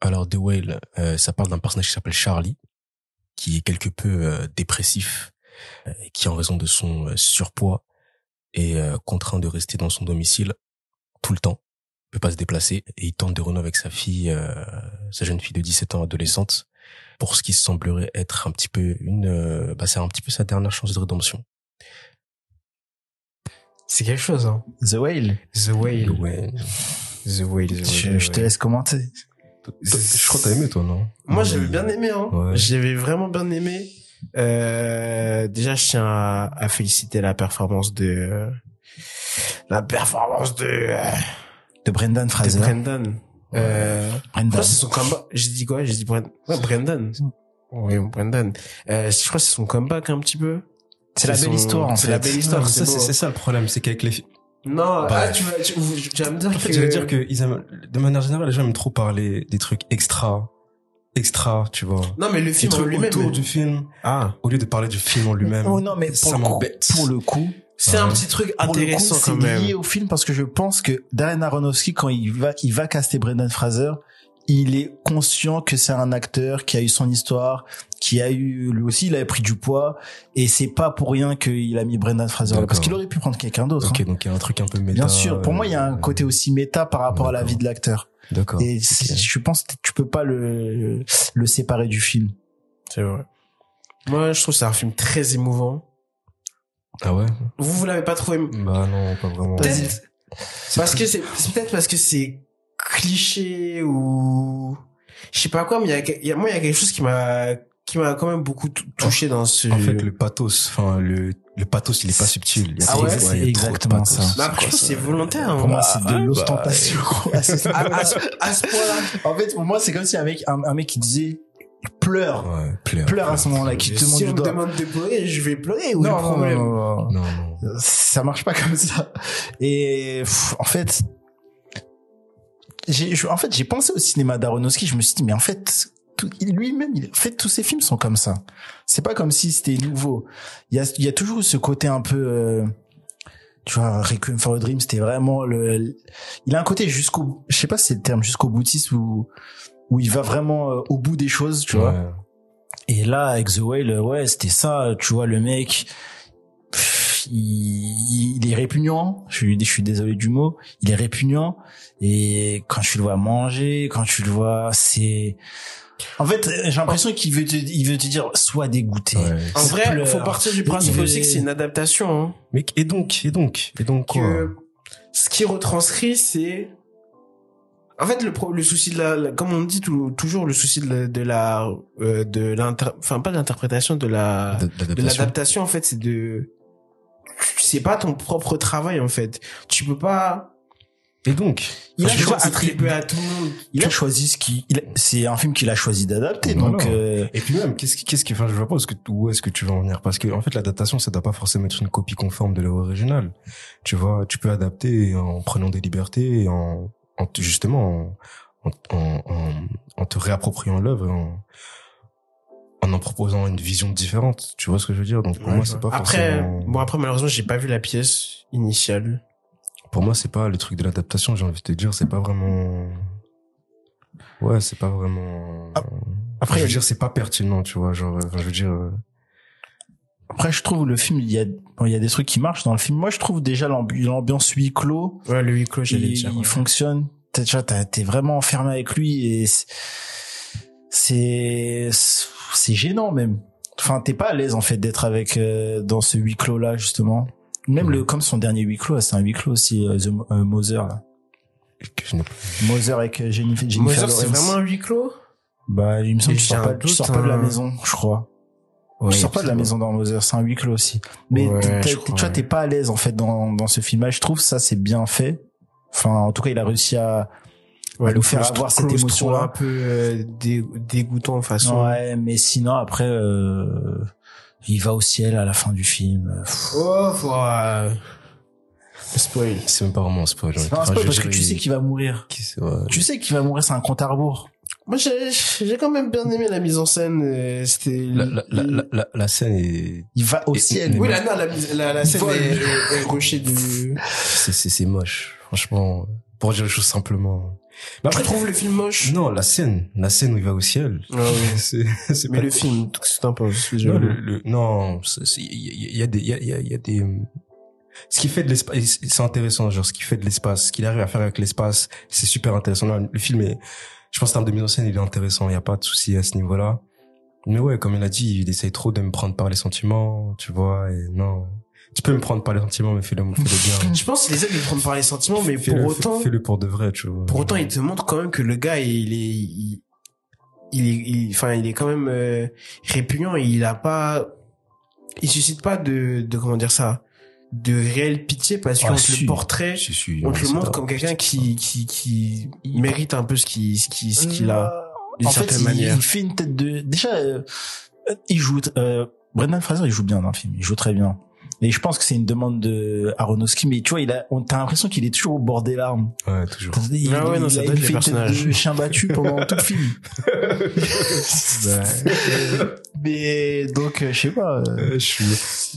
Alors, The Whale, euh, ça parle d'un personnage qui s'appelle Charlie, qui est quelque peu euh, dépressif, euh, qui en raison de son euh, surpoids est euh, contraint de rester dans son domicile tout le temps, peut pas se déplacer, et il tente de renouer avec sa fille, euh, sa jeune fille de 17 ans, adolescente, pour ce qui semblerait être un petit peu une, euh, bah, c'est un petit peu sa dernière chance de rédemption. C'est quelque chose, hein. The Whale. The Whale. The Whale, The Whale. Je, je te laisse commenter. Je crois que t'as aimé, toi, non? Moi, j'avais bien aimé, hein. Ouais. J'avais vraiment bien aimé. Euh, déjà, je tiens à, à féliciter la performance de, euh, la performance de, euh, De Brendan de Fraser. Brendan. Euh, je Brendan. crois que c'est son comeback. J'ai dit quoi? J'ai dit Brendan. Ouais, Brendan. Oui, Brendan. Euh, je crois que c'est son comeback un petit peu. C'est la son- belle histoire, en C'est fait. la belle histoire. ça, c'est c'est beau. c'est ça le problème, c'est qu'avec les films, Non, Bref. ah, tu vas, tu, tu vas me dire En fait, que... j'allais dire que ils aiment, de manière générale, les gens aiment trop parler des trucs extra, extra, tu vois. Non, mais le film trucs lui-même. autour du film, Ah. au lieu de parler du film en lui-même. Oh non, mais pour ça le, coup, m'embête. pour le coup, C'est un petit truc pour le coup, intéressant c'est quand même. lié au film parce que je pense que Darren Aronofsky, quand il va, il va caster Brendan Fraser, il est conscient que c'est un acteur qui a eu son histoire, qui a eu, lui aussi, il a pris du poids, et c'est pas pour rien qu'il a mis Brendan Fraser là, parce qu'il aurait pu prendre quelqu'un d'autre. Ok, hein. donc il y a un truc un peu méta. Bien sûr, pour moi, il y a un euh, côté aussi méta par rapport à la vie de l'acteur. D'accord. Et c'est- je pense que tu peux pas le, le séparer du film. C'est vrai. Moi, je trouve que c'est un film très émouvant. Ah ouais? Vous, vous l'avez pas trouvé Bah non, pas vraiment. Peut-être parce que c'est c'est peut-être parce que c'est cliché ou je sais pas quoi, mais il y a, il y a- moi il y a quelque chose qui m'a qui m'a quand même beaucoup tou- touché dans ce. En fait, le pathos, enfin, le, le pathos, il est pas subtil. Il y a Ah ouais, c'est exactement ça. Mais après, c'est volontaire. hein. Pour moi, c'est de bah, l'ostentation. à ce à, à ce, à ce point-là. En fait, pour moi, c'est comme si un mec, un, un mec qui disait pleure, Ouais, pleure. pleure à ce moment-là, qui te Si montre on du me demande de pleurer, je vais pleurer. Où est Non, le problème non, non, non. Ça marche pas comme ça. Et pff, en fait, j'ai, en fait, j'ai pensé au cinéma d'Aronofsky. Je me suis dit, mais en fait, lui-même, il, en fait, tous ses films sont comme ça. C'est pas comme si c'était nouveau. Il y a, il y a toujours ce côté un peu, euh, tu vois, Requiem for a Dream, c'était vraiment le, il a un côté jusqu'au, je sais pas si c'est le terme, jusqu'au boutiste où, où il va vraiment euh, au bout des choses, tu vois. Et là, avec The Whale, ouais, c'était ça. Tu vois, le mec, pff, il, il est répugnant. Je suis, je suis désolé du mot. Il est répugnant. Et quand tu le vois manger, quand tu le vois, c'est... En fait, j'ai l'impression qu'il veut te, il veut te dire, sois dégoûté. Ouais. En Il vrai, pleure. faut partir du principe Il aussi que est- c'est une adaptation. Hein. Mais, et donc, et donc, et donc, quoi? que ce qui retranscrit, c'est en fait le pro- le souci de la, la- comme on dit tou- toujours le souci de la de la euh, de l'inter enfin pas de l'interprétation de la De- l'adaptation en fait c'est de c'est pas ton propre travail en fait tu peux pas Et donc, Il a choisi- à tout le monde Il a choisi ce qui, il a- c'est un film qu'il a choisi d'adapter. Voilà. Donc, euh, Et puis même, qu'est-ce qui, qu'est-ce qui, enfin, je vois pas où est-ce que, où est-ce que tu veux en venir parce que en fait, l'adaptation, ça doit pas forcément être une copie conforme de l'œuvre originale. Tu vois, tu peux adapter en prenant des libertés et en, en te- justement, en, en, en, en te réappropriant l'œuvre, en, en en proposant une vision différente. Tu vois ce que je veux dire? Donc pour Ouais, moi, c'est pas après forcément. bon après malheureusement j'ai pas vu la pièce initiale Pour moi, c'est pas le truc de l'adaptation. J'ai envie de te dire, c'est pas vraiment. Ouais, c'est pas vraiment. Ah, après, je veux dire, c'est pas pertinent, tu vois. Genre, je veux dire. Après, je trouve le film, il y a, bon, il y a des trucs qui marchent dans le film. Moi, je trouve déjà l'ambi- l'ambiance huis clos. ouais le huis clos j'allais dire il ouais. fonctionne. T'as, déjà, t'es vraiment enfermé avec lui et c'est, c'est, gênant même. Enfin, t'es pas à l'aise en fait d'être avec euh, dans ce huis clos là justement. Même Ouais. le comme son dernier huis clos, c'est un huis clos aussi, euh, The euh, Mother là. Mother avec euh, Jennifer, Jennifer Mother c'est vraiment un huis clos? Bah, il me semble que tu sors un pas, tu doute, sors pas de la hein. maison, je crois. Tu sors pas de la maison dans Mother, c'est un huis clos aussi. Mais Ouais, tu vois, ouais. t'es pas à l'aise en fait dans, dans ce film-là. Je trouve ça c'est bien fait. Enfin, en tout cas, il a réussi à. Ouais, nous faire avoir cette émotion-là. un peu euh, dé- dégoûtant de façon. Ouais, mais sinon après, euh, il va au ciel à la fin du film. Oh, faut, euh, spoil. C'est même pas vraiment un spoil. C'est pas un spoil parce que tu sais qu'il va mourir. Ouais. Tu sais qu'il va mourir, c'est un compte à rebours. Moi, j'ai, j'ai quand même bien aimé la mise en scène. C'était. La, la, la, la, la, scène est, Il va au ciel. Oui, la, non, la, mise- la, la scène est, est, rushée du. c'est, c'est, c'est moche. Franchement, pour dire les choses simplement. Mais Je après, trouve le film moche? non, la scène, la scène où il va au ciel. Ah oui. c'est, c'est Mais pas le film, c'est un peu. Non, le, le- non, il y, a- il y a des, il y a, il y a, il y a des, ce qui fait de l'espace, c'est intéressant, genre ce qui fait de l'espace, ce qu'il arrive à faire avec l'espace, c'est super intéressant. Non, le film est, je pense en termes de mise en scène, il est intéressant, il y a pas de souci à ce niveau-là. Mais ouais, comme il a dit, il essaye trop de me prendre par les sentiments, tu vois, et non. Tu peux me prendre par les sentiments, mais fais-le, fais-le bien. Je pense qu'il essaie de prendre par les sentiments, mais Fais-le, pour autant, fais-le pour de vrai, tu vois. pour autant, il te montre quand même que le gars, il est, il, il enfin, il est quand même euh, répugnant. et Il a pas, il suscite pas de, de comment dire ça, de réelle pitié parce Ah, qu'on te si. le portrait, Si, si, on te le montre comme quelqu'un qui, qui, qui mérite un peu ce qu'il, ce qu'il, ce qu'il a. Euh, d'une fait, certaine il, manière. il fait une tête de. Déjà, euh, il joue. Euh, Brendan Fraser, il joue bien dans le film. Il joue très bien. Et je pense que c'est une demande de Aronofsky, mais tu vois, il a, on t'as l'impression qu'il est toujours au bord des larmes. Ouais, toujours. Il, Ah ouais, non, il ça a une être les fait tête de chien battu pendant tout le film. mais donc, euh, je sais pas. euh, Euh, je suis...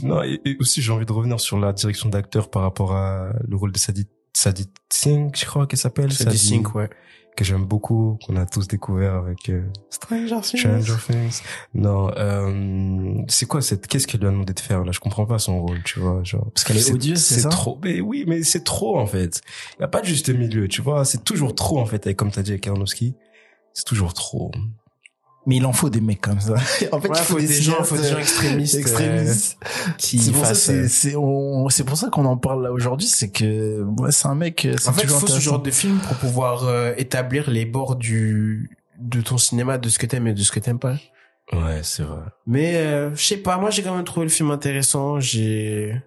Non, et, et aussi, j'ai envie de revenir sur la direction d'acteur par rapport à le rôle de Sadie, Sadie Sink, je crois qu'elle s'appelle. Du Sadie, sync, ouais. Que j'aime beaucoup, qu'on a tous découvert avec euh, Stranger Stranger Things. Non, euh, c'est quoi cette, qu'est-ce qu'elle lui a demandé de faire, là? Je comprends pas son rôle, tu vois, genre. Parce qu'elle est odieuse, c'est ça? trop, mais oui, mais c'est trop, en fait. Il y a pas de juste milieu, tu vois. C'est toujours trop, en fait, avec, comme t'as dit avec Aronofsky. C'est toujours trop. Mais il en faut des mecs comme ça. en fait, Ouais, il faut des gens, faut des gens cinéastes, extrémistes, euh, extrémistes. qui C'est pour ça, fassent, c'est, euh, pour ça qu'on en parle là aujourd'hui, c'est que, ouais, c'est un mec, euh, En fait, il faut ce genre de film pour pouvoir euh, établir les bords du de ton cinéma, de ce que t'aimes et de ce que t'aimes pas. Ouais, c'est vrai. Mais euh, je sais pas, moi j'ai quand même trouvé le film intéressant. J'ai euh,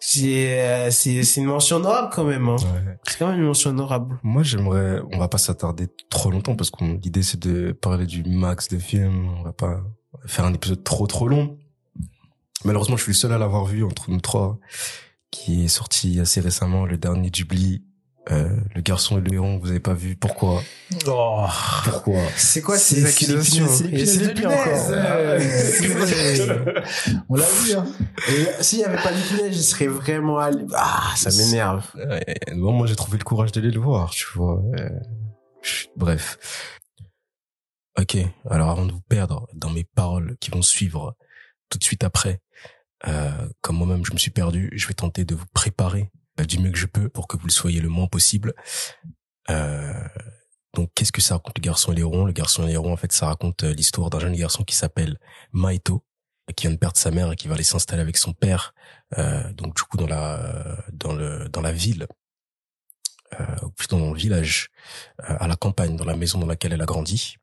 c'est c'est une mention honorable quand même. Hein. Ouais. C'est quand même une mention honorable. Moi, j'aimerais, on va pas s'attarder trop longtemps parce qu'on, l'idée c'est de parler du max de films. On va pas faire un épisode trop trop long. Malheureusement, je suis le seul à l'avoir vu entre nous trois, qui est sorti assez récemment, le dernier Ghibli, euh, le garçon et le héron. Vous avez pas vu Pourquoi Oh. Pourquoi C'est quoi C'est- ces c'est les accusations c'est les punaises punaises. On l'a vu, hein. Et s'il y avait pas de punaises, je serais vraiment allé... Ah, ça m'énerve. Euh, bon, moi, j'ai trouvé le courage d'aller le voir, tu vois. Euh, chut, bref. Ok. Alors, avant de vous perdre dans mes paroles qui vont suivre tout de suite après, euh, comme moi-même je me suis perdu, je vais tenter de vous préparer du mieux que je peux pour que vous le soyez le moins possible. Euh, donc, qu'est-ce que ça raconte le garçon et l'héron Le garçon et l'héron, en fait, ça raconte euh, l'histoire d'un jeune garçon qui s'appelle Maito, qui vient de perdre sa mère et qui va aller s'installer avec son père, euh, donc du coup dans la dans le dans la ville, euh, ou plutôt dans le village, euh, à la campagne, dans la maison dans laquelle elle a grandi.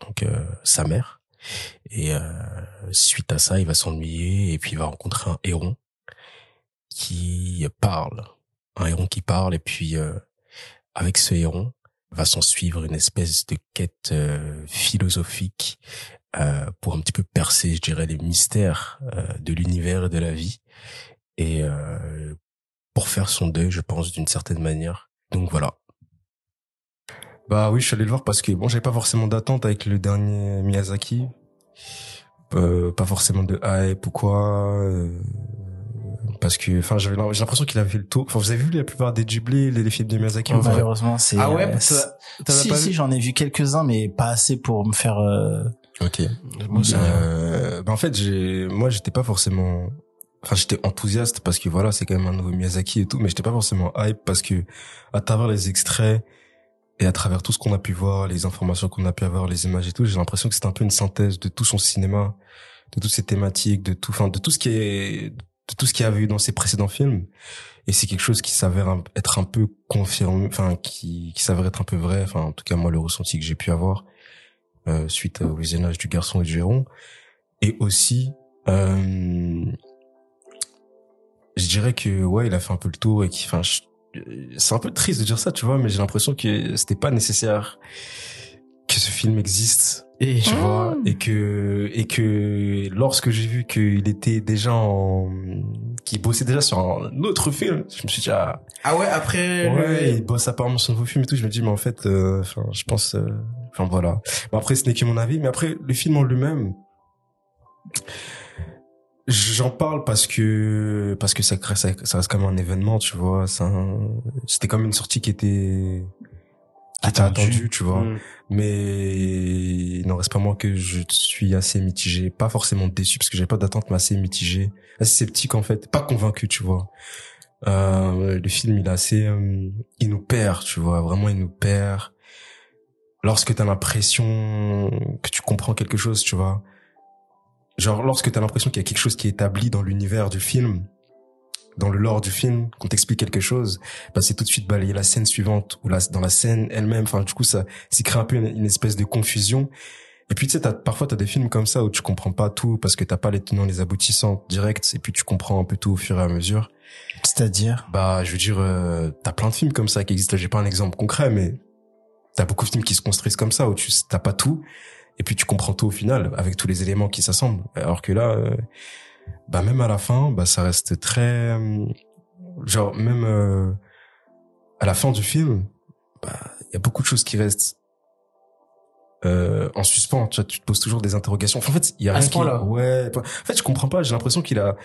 Donc euh, sa mère. Et euh, suite à ça, il va s'ennuyer et puis il va rencontrer un héron qui parle, un héron qui parle et puis euh, avec ce héron va s'en suivre une espèce de quête euh, philosophique euh, pour un petit peu percer, je dirais, les mystères euh, de l'univers et de la vie et euh, pour faire son deuil, je pense, d'une certaine manière. Donc voilà. Bah oui, je suis allé le voir parce que bon, j'avais pas forcément d'attente avec le dernier Miyazaki, Euh, pas forcément de hype ou quoi. euh, parce que, enfin, j'avais j'ai l'impression qu'il avait fait le tour. Enfin, vous avez vu la plupart des Ghibli, les, les films de Miyazaki pas? Malheureusement, c'est. Ah ouais, parce que t'en as si, pas si, j'en ai vu quelques-uns, mais pas assez pour me faire. euh, Ok. Moi. Euh, ben en fait, j'ai, moi, j'étais pas forcément, enfin, j'étais enthousiaste parce que voilà, c'est quand même un nouveau Miyazaki et tout, mais j'étais pas forcément hype parce que à travers les extraits et à travers tout ce qu'on a pu voir, les informations qu'on a pu avoir, les images et tout, j'ai l'impression que c'est un peu une synthèse de tout son cinéma, de toutes ses thématiques, de tout, enfin, de tout ce qui est, de tout ce qu'il y avait eu dans ses précédents films. Et c'est quelque chose qui s'avère être un peu confirmé, enfin, qui, qui s'avère être un peu vrai, enfin, en tout cas, moi, le ressenti que j'ai pu avoir. euh, suite au visionnage du garçon et du héron. Et aussi, euh, je dirais que ouais, il a fait un peu le tour et qu'il, enfin, je- c'est un peu triste de dire ça, tu vois, mais j'ai l'impression que c'était pas nécessaire que ce film existe Et tu vois et que et que lorsque j'ai vu qu'il était déjà en qu'il bossait déjà sur un autre film je me suis dit ah. Ah ouais, après ouais le- il bosse apparemment sur un nouveau film et tout je me dis mais en fait euh, enfin je pense euh, enfin voilà. Bon, après ce n'est que mon avis mais après le film en lui-même j'en parle parce que parce que ça, crée- ça, ça reste quand même un événement tu vois. C'est un- c'était comme une sortie qui était qui était Attendue. attendue tu vois Mm. mais il n'en reste pas moins que je suis assez mitigé, pas forcément déçu parce que j'avais pas d'attente, mais assez mitigé, assez sceptique en fait, pas convaincu, tu vois. Euh, le film, il est assez, euh, il nous perd, tu vois, vraiment il nous perd. Lorsque t'as l'impression que tu comprends quelque chose, tu vois, genre lorsque t'as l'impression qu'il y a quelque chose qui est établi dans l'univers du film, dans le lore du film, qu'on t'explique quelque chose, bah c'est tout de suite balayer la scène suivante ou la, dans la scène elle-même. Enfin, du coup, ça, ça crée un peu une, une espèce de confusion. Et puis tu sais, t'as, parfois t'as des films comme ça où tu comprends pas tout parce que t'as pas les tenants, les aboutissants directs, et puis tu comprends un peu tout au fur et à mesure. C'est-à-dire? Bah, je veux dire, euh, t'as plein de films comme ça qui existent. J'ai pas un exemple concret, mais t'as beaucoup de films qui se construisent comme ça où tu t'as pas tout, et puis tu comprends tout au final avec tous les éléments qui s'assemblent. Alors que là, euh, bah même à la fin, bah ça reste très, euh, genre même euh, à la fin du film, bah il y a beaucoup de choses qui restent euh, en suspens. Tu vois, tu te poses toujours des interrogations. Enfin, en fait, il y a À rien ce qui, point-là. ouais. En fait, je comprends pas. J'ai l'impression qu'il a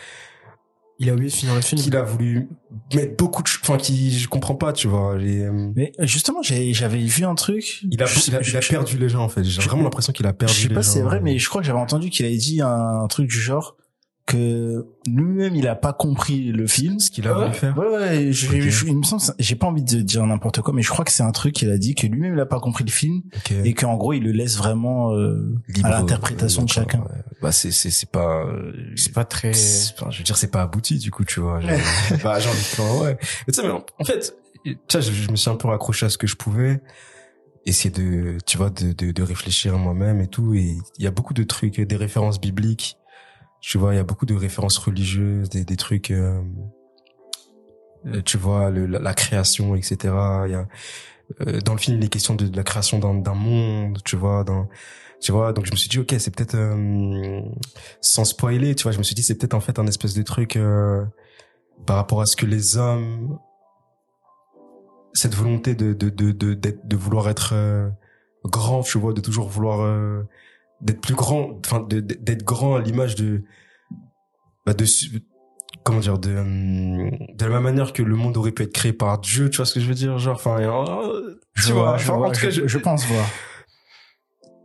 Il a oublié de finir le film. qu'il a voulu mettre beaucoup de enfin qui je comprends pas tu vois les, Mais justement, j'avais vu un truc. il a, Je- il a, il a je- perdu les gens en fait j'ai vraiment l'impression qu'il a perdu Je sais les pas c'est vrai, mais je crois que j'avais entendu qu'il avait dit un, un truc du genre que lui-même il a pas compris le film. ce qu'il a voulu faire Ouais, ouais, je, je- il me semble, j'ai pas envie de dire n'importe quoi, mais je crois que c'est un truc qu'il a dit que lui-même il a pas compris le film Ok. et qu'en gros il le laisse vraiment euh, Libre, à l'interprétation de d'accord, chacun. ouais. bah c'est c'est c'est pas euh, C'est pas très. enfin, je veux dire c'est pas abouti du coup tu vois genre, bah j'ai envie de faire, ouais mais tu sais mais en, en fait tu sais je, je me suis un peu raccroché à ce que je pouvais essayer de tu vois de de, de réfléchir à moi-même et tout et il y a beaucoup de trucs des références bibliques tu vois il y a beaucoup de références religieuses des des trucs euh, euh, tu vois le, la, création etc il y a euh, dans le film il est question de, la création d'un d'un monde tu vois dans tu vois. Donc je me suis dit ok c'est peut-être euh, sans spoiler tu vois je me suis dit c'est peut-être en fait un espèce de truc euh, par rapport à ce que les hommes cette volonté de de de de de vouloir être euh, grand tu vois de toujours vouloir d'être plus grand enfin d'être grand à l'image de bah de comment dire de euh, de la même manière que le monde aurait pu être créé par Dieu tu vois ce que je veux dire genre enfin euh, tu vois, je, en tout cas, je, je- je pense voir.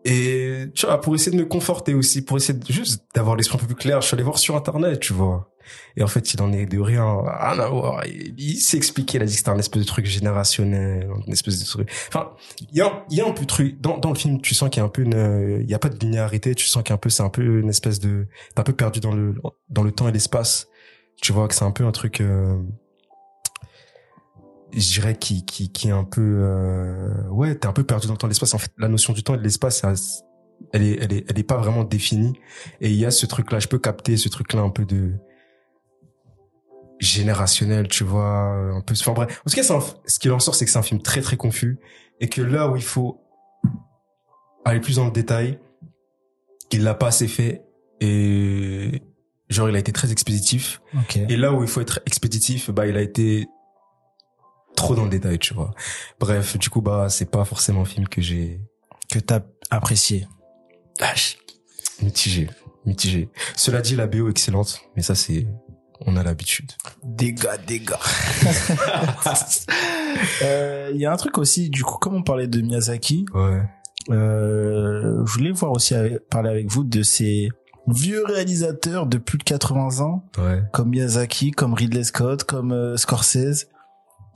et tu vois, pour essayer de me conforter aussi, pour essayer de, juste d'avoir l'esprit un peu plus clair, je suis allé voir sur internet, tu vois. Et en fait, il en est de rien, rien à voir. Il, il s'est expliqué, il a dit que c'était un espèce de truc générationnel, une espèce de truc. Enfin, il y a, un peu de truc dans dans le film. Tu sens qu'il y a un peu une, il y a pas de linéarité. Tu sens qu'il y a un peu, c'est un peu une espèce de, t'es un peu perdu dans le dans le temps et l'espace. Tu vois que c'est un peu un truc. Euh, je dirais qui qui qui est un peu euh, ouais t'es un peu perdu dans le temps et l'espace en fait la notion du temps et de l'espace elle est elle est elle est pas vraiment définie et il y a ce truc là je peux capter ce truc là un peu de générationnel tu vois un peu enfin bref en tout cas un- ce qui en sort c'est que c'est un film très très confus et que là où il faut aller plus dans le détail il l'a pas assez fait et genre il a été très expéditif et là où il faut être expéditif, bah il a été trop dans le détail, tu vois. Bref, du coup bah c'est pas forcément un film que j'ai Que t'as apprécié. ah, mitigé, mitigé. Cela dit, la BO excellente, mais ça c'est on a l'habitude. Dégâts, dégâts. Euh, Il y a un truc aussi, du coup, comme on parlait de Miyazaki, Ouais. euh, je voulais voir aussi avec- parler avec vous de ces vieux réalisateurs de plus de 80 ans, Ouais. comme Miyazaki, comme Ridley Scott, comme euh, Scorsese,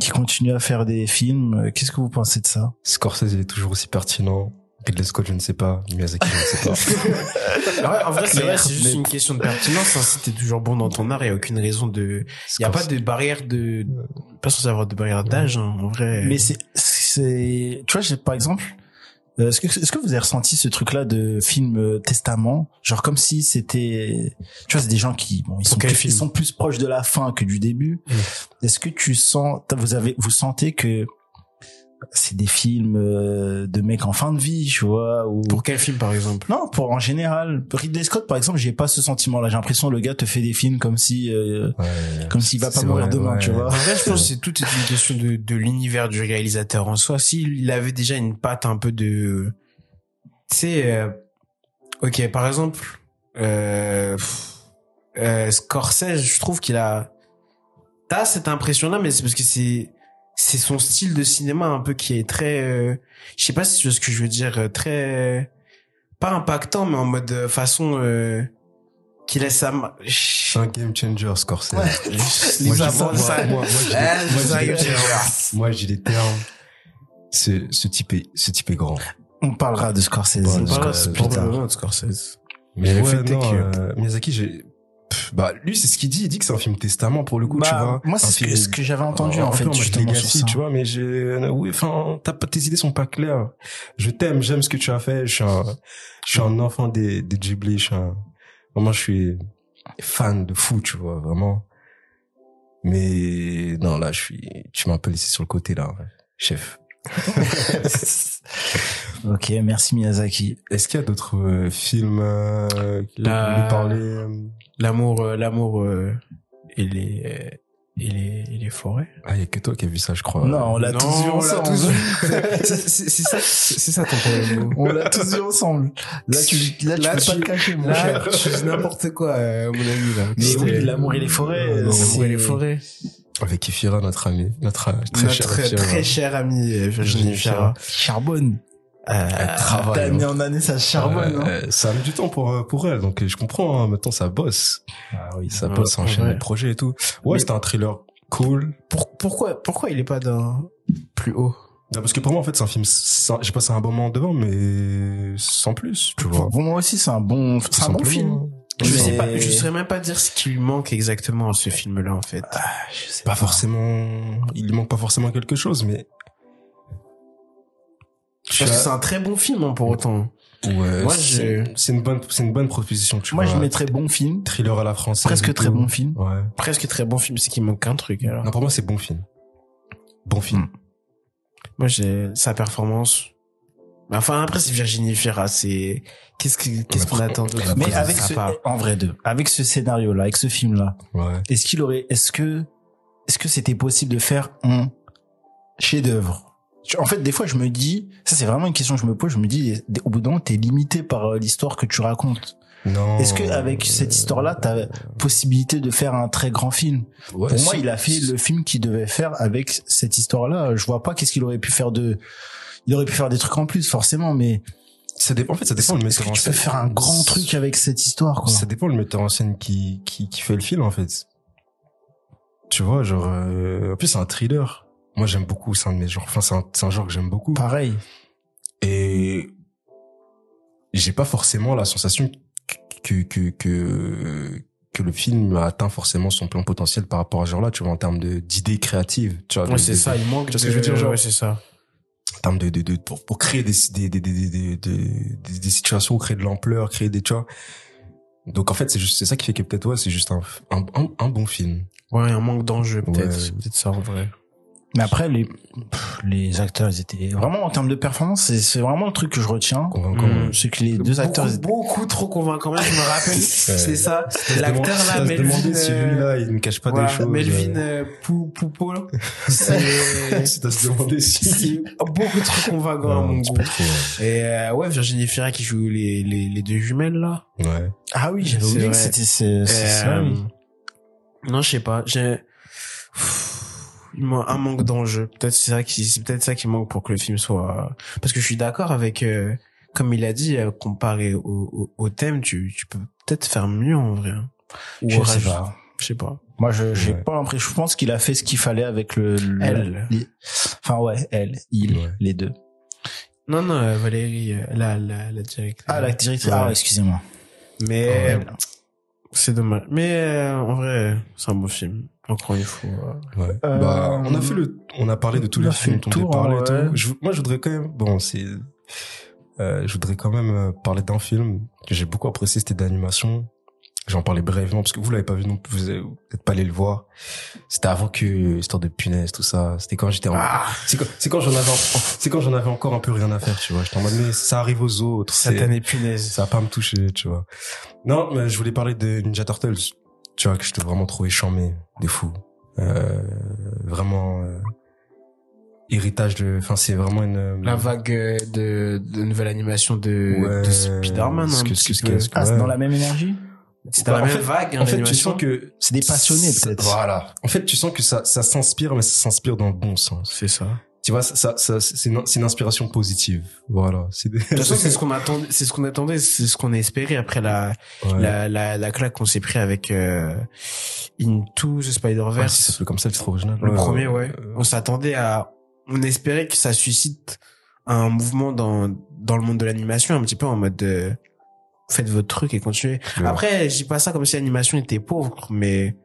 qui continuent à faire des films. Euh, Qu'est-ce que vous pensez de ça? Scorsese il est toujours aussi pertinent. Ridley Scott, je ne sais pas. Miyazaki, je ne sais pas. Ouais, en vrai, c'est vrai, Clair, c'est juste une question de pertinence. Hein. Si t'es toujours bon dans ton art, il y a aucune raison de. Il y a pas de barrière de. Pas censé avoir de barrière d'âge, hein, en vrai. Mais c'est, c'est, tu vois, j'ai, par exemple, Euh, Est-ce que, est-ce que vous avez ressenti ce truc-là de film euh, testament, genre comme si c'était, tu vois, c'est des gens qui, bon, ils sont, plus, ils sont plus proches de la fin que du début. Est-ce que tu sens, vous avez, vous sentez que c'est des films euh, de mecs en fin de vie, tu vois, ou Pour quel film, par exemple? Non, pour en général, Ridley Scott, par exemple, j'ai pas ce sentiment-là. J'ai l'impression que le gars te fait des films comme si, euh, Ouais. comme s'il va pas mourir vrai, demain, ouais. tu vois. En vrai, je pense que c'est tout est une question de, de l'univers du réalisateur en soi. S'il avait déjà une patte un peu de, tu sais, euh, ok, par exemple, euh, euh, Scorsese, je trouve qu'il a, t'as cette impression-là, mais c'est parce que c'est, c'est son style de cinéma un peu qui est très, euh, je sais pas si tu vois ce que je veux dire, euh, très, pas impactant, mais en mode euh, façon, euh, qui laisse sa, un game changer, Scorsese. Ouais. Les Moi, moi, moi, j'ai- les termes. Ce, ce type est, ce type est grand. On parlera de Scorsese. On Scorsese, parlera plus plus tard. de Scorsese. Mais le ouais, non, que- euh, Miyazaki, j'ai, bah, lui, c'est ce qu'il dit. Il dit que c'est un film testament pour le coup, Bah, tu vois. moi, c'est ce que, film- ce que j'avais entendu, en fait, justement, legacy, sur ça. tu vois, mais j'ai, oui, enfin, t'as pas, tes idées sont pas claires. Je t'aime, j'aime ce que tu as fait. Je suis un, je suis un enfant des, des Ghibli. Je suis un, vraiment, je suis fan de fou, tu vois, vraiment. Mais, non, là, je suis, tu m'as un peu laissé sur le côté, là, chef. ok, merci Miyazaki. Est-ce qu'il y a d'autres euh, films, euh, que La- voulez parler? euh, L'amour, euh, l'amour euh, et les euh, et les et les forêts. Ah, il y a que toi qui as vu ça, je crois. Non, on l'a tous vu on l'a ensemble. tous vu. C'est ça, c'est ça ton problème. On l'a tous vu ensemble. Là, tu, là, tu Là, peux tu- pas te cacher, mon Là, cher. tu dis n'importe quoi, euh, mon ami là. Mais oui, l'amour et les forêts, L'amour et les forêts. Avec Ifira, notre ami, notre très cher Notre Ifira. très chère amie euh, Virginie. Charbonne. Euh, travaille, D'année hein. en année, ça charbonne, Euh, hein. ça a mis du temps pour euh, pour elle, donc euh, je comprends. Hein, maintenant, ça bosse, Ah oui, ça bosse, ça enchaîne les projets et tout. Ouais, Mais- c'était un thriller cool. pour- pourquoi pourquoi il est pas dans plus haut? Non, parce que pour moi, en fait, c'est un film. J'ai passé un bon moment devant, mais sans plus, tu vois. Pour moi aussi, c'est un bon, c'est un bon film. Je Mais- sais pas, je saurais même pas dire ce qui lui manque exactement à ce film-là en fait. je sais Pas forcément. Il lui manque pas forcément quelque chose, mais. Parce que c'est un très bon film hein, pour autant. Ouais, Moi, c'est je- c'est une bonne, c'est une bonne proposition, tu Moi, vois. je mettrais bon film. thriller à la française. Presque très tout. bon film. Ouais. Presque très bon film, c'est qu'il manque un truc alors. Non, pour moi, c'est bon film. Bon film. Mm. Moi, j'ai sa performance. Mais Enfin, après, c'est Virginie Fira, c'est, qu'est-ce que, qu'est-ce qu'on attend de après, Mais avec ce, pas. en vrai deux, avec ce scénario-là, avec ce film-là, Ouais. est-ce qu'il aurait, est-ce que, est-ce que c'était possible de faire un chef-d'œuvre? En fait, des fois, je me dis, ça c'est vraiment une question que je me pose, je me dis, au bout d'un moment, t'es limité par euh, l'histoire que tu racontes. Non. Est-ce que avec cette histoire-là, t'as possibilité de faire un très grand film? Ouais, Pour moi, il a fait le film qu'il devait faire avec cette histoire-là. Je vois pas qu'est-ce qu'il aurait pu faire de, il aurait pu faire des trucs en plus, forcément, mais Ça dépend, en fait, ça dépend est-ce metteur que en tu peux scène. faire un grand truc avec cette histoire, quoi? Ça dépend le metteur en scène qui, qui, qui fait le film, en fait. Tu vois, genre, euh, en plus, c'est un thriller. Moi, j'aime beaucoup, c'est un de mes genres. Enfin, c'est un, un genre que j'aime beaucoup. Pareil. Et j'ai pas forcément la sensation que, que, que, que le film a atteint forcément son plein potentiel par rapport à ce genre-là, tu vois, en termes d'idées créatives. Tu vois, Ouais, c'est ça, il manque tu vois ce que je veux dire, genre ouais, c'est ça. en termes de, de, de pour, pour créer des, des, des, des, des, des, des, des situations, créer de l'ampleur, créer des, tu vois. Donc, en fait, c'est juste, c'est ça qui fait que peut-être, ouais, c'est juste un, un, un, un bon film. Ouais, un manque d'enjeu, peut-être. Ouais. C'est peut-être ça, en vrai. Mais après, les, pff, les acteurs, ils étaient vraiment en termes de performance, c'est, c'est vraiment le truc que je retiens. Convaincant. Mm. ouais. C'est que les deux acteurs, étaient- beaucoup trop convaincant. Même, je me rappelle, c'est ça. Se L'acteur là, ça se Melvin, demandait si lui là, il ne cache pas voilà, des choses. Melvin euh, euh, Pou- Poupeau, là. c'est C'est à se demander si. beaucoup trop convaincant à mon goût. trop, ouais. Et euh, ouais, Virginie Fira qui joue les, les, les deux jumelles là. Ouais. ah oui, j'avais C'est oublié que c'était, euh. Non, je sais pas. J'ai un manque d'enjeu. Peut-être c'est ça qui c'est peut-être ça qui manque pour que le film soit parce que je suis d'accord avec euh, comme il a dit euh, comparé au, au, au thème, tu tu peux peut-être faire mieux en vrai. hein. Ou Je sais pas. Je sais pas. Moi, je, j'ai Ouais. pas l'impression, je pense qu'il a fait ce qu'il fallait avec le, le- Elle. les- enfin, ouais, elle, il, Ouais. les deux. Non non, euh, Valérie euh, la la la directrice. Ah, la directrice, ah, excusez-moi. Mais c'est dommage. Mais euh, en vrai, c'est un beau film. Encore une fois. Ouais. Euh, bah, on a fait le, on a parlé de tous on les films dont on parlé ouais. Je, moi, je voudrais quand même, bon, c'est, Euh, je voudrais quand même euh, parler d'un film que j'ai beaucoup apprécié, c'était d'animation. J'en parlais brièvement parce que vous l'avez pas vu non plus, vous n'êtes pas allé le voir. C'était avant que histoire de punaise tout ça. C'était quand j'étais en... Ah, c'est quand, c'est quand j'en avais, c'est quand j'en avais encore un peu rien à faire, tu vois. J'étais en mode mais ça arrive aux autres. c'est- satané punaise. ça va pas me toucher, tu vois. Non, mais je voulais parler de Ninja Turtles. Tu vois, que je t'ai vraiment trouvé charmé, des fous. Euh, vraiment, euh, héritage de, enfin, c'est vraiment une, La vague euh, de, de nouvelle animation de, Ouais, de Spider-Man, ce que- ce que- que- Ah, c'est dans la même énergie C'est dans la Bah, en même fait- vague, hein, en fait, tu sens que C'est des passionnés, peut-être. Voilà. En fait, tu sens que ça, ça s'inspire, mais ça s'inspire dans le bon sens. C'est ça. Tu vois, ça, ça, ça- c'est une, une inspiration positive. Voilà. C'est des- De toute façon, c'est ce qu'on attendait, c'est ce qu'on attendait, c'est ce qu'on a espéré après la, Ouais. la, la, la claque qu'on s'est pris avec, euh, Into the si Spider-Verse. comme ça, c'est trop original. le Ouais, premier, ouais. euh, On s'attendait à, on espérait que ça suscite un mouvement dans, dans le monde de l'animation, un petit peu en mode de, faites votre truc et continuez. Ouais. Après, je dis pas ça comme si l'animation était pauvre, mais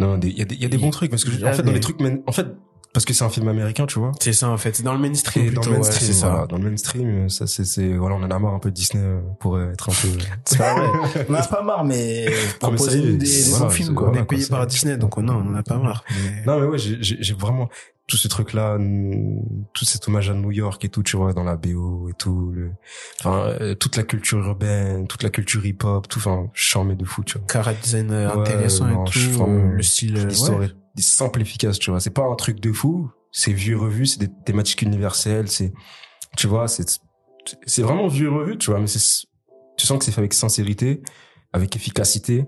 Non, il y a des, il y a des bons trucs parce que, y en fait, dans les trucs, mais, en fait, parce que c'est un film américain, tu vois. c'est ça, en fait. C'est dans le mainstream Et dans plutôt, le ouais, mainstream, c'est voilà. ça. Dans le mainstream, ça, c'est, c'est, voilà, on en a marre un peu de Disney euh, pour euh, être un peu. C'est pas vrai. On n'a pas marre, mais est, des, des voilà, bons films, quoi. On est payé par Disney, donc on en a pas marre. mais- Non, mais ouais, j'ai, j'ai, j'ai vraiment tout ce truc-là, mm, tout cet hommage à New York et tout, tu vois, dans la BO et tout, le, enfin, euh, toute la culture urbaine, toute la culture hip-hop, tout, enfin, charmé de fou, tu vois. Cara design euh, Ouais, intéressant non, et je tout, euh, le style, euh, L'histoire ouais. Est simple, efficace, tu vois. C'est pas un truc de fou, c'est vieux et revu, c'est des thématiques universelles, c'est, tu vois, c'est, c'est vraiment vieux et revu, tu vois, mais c'est, tu sens que c'est fait avec sincérité, avec efficacité,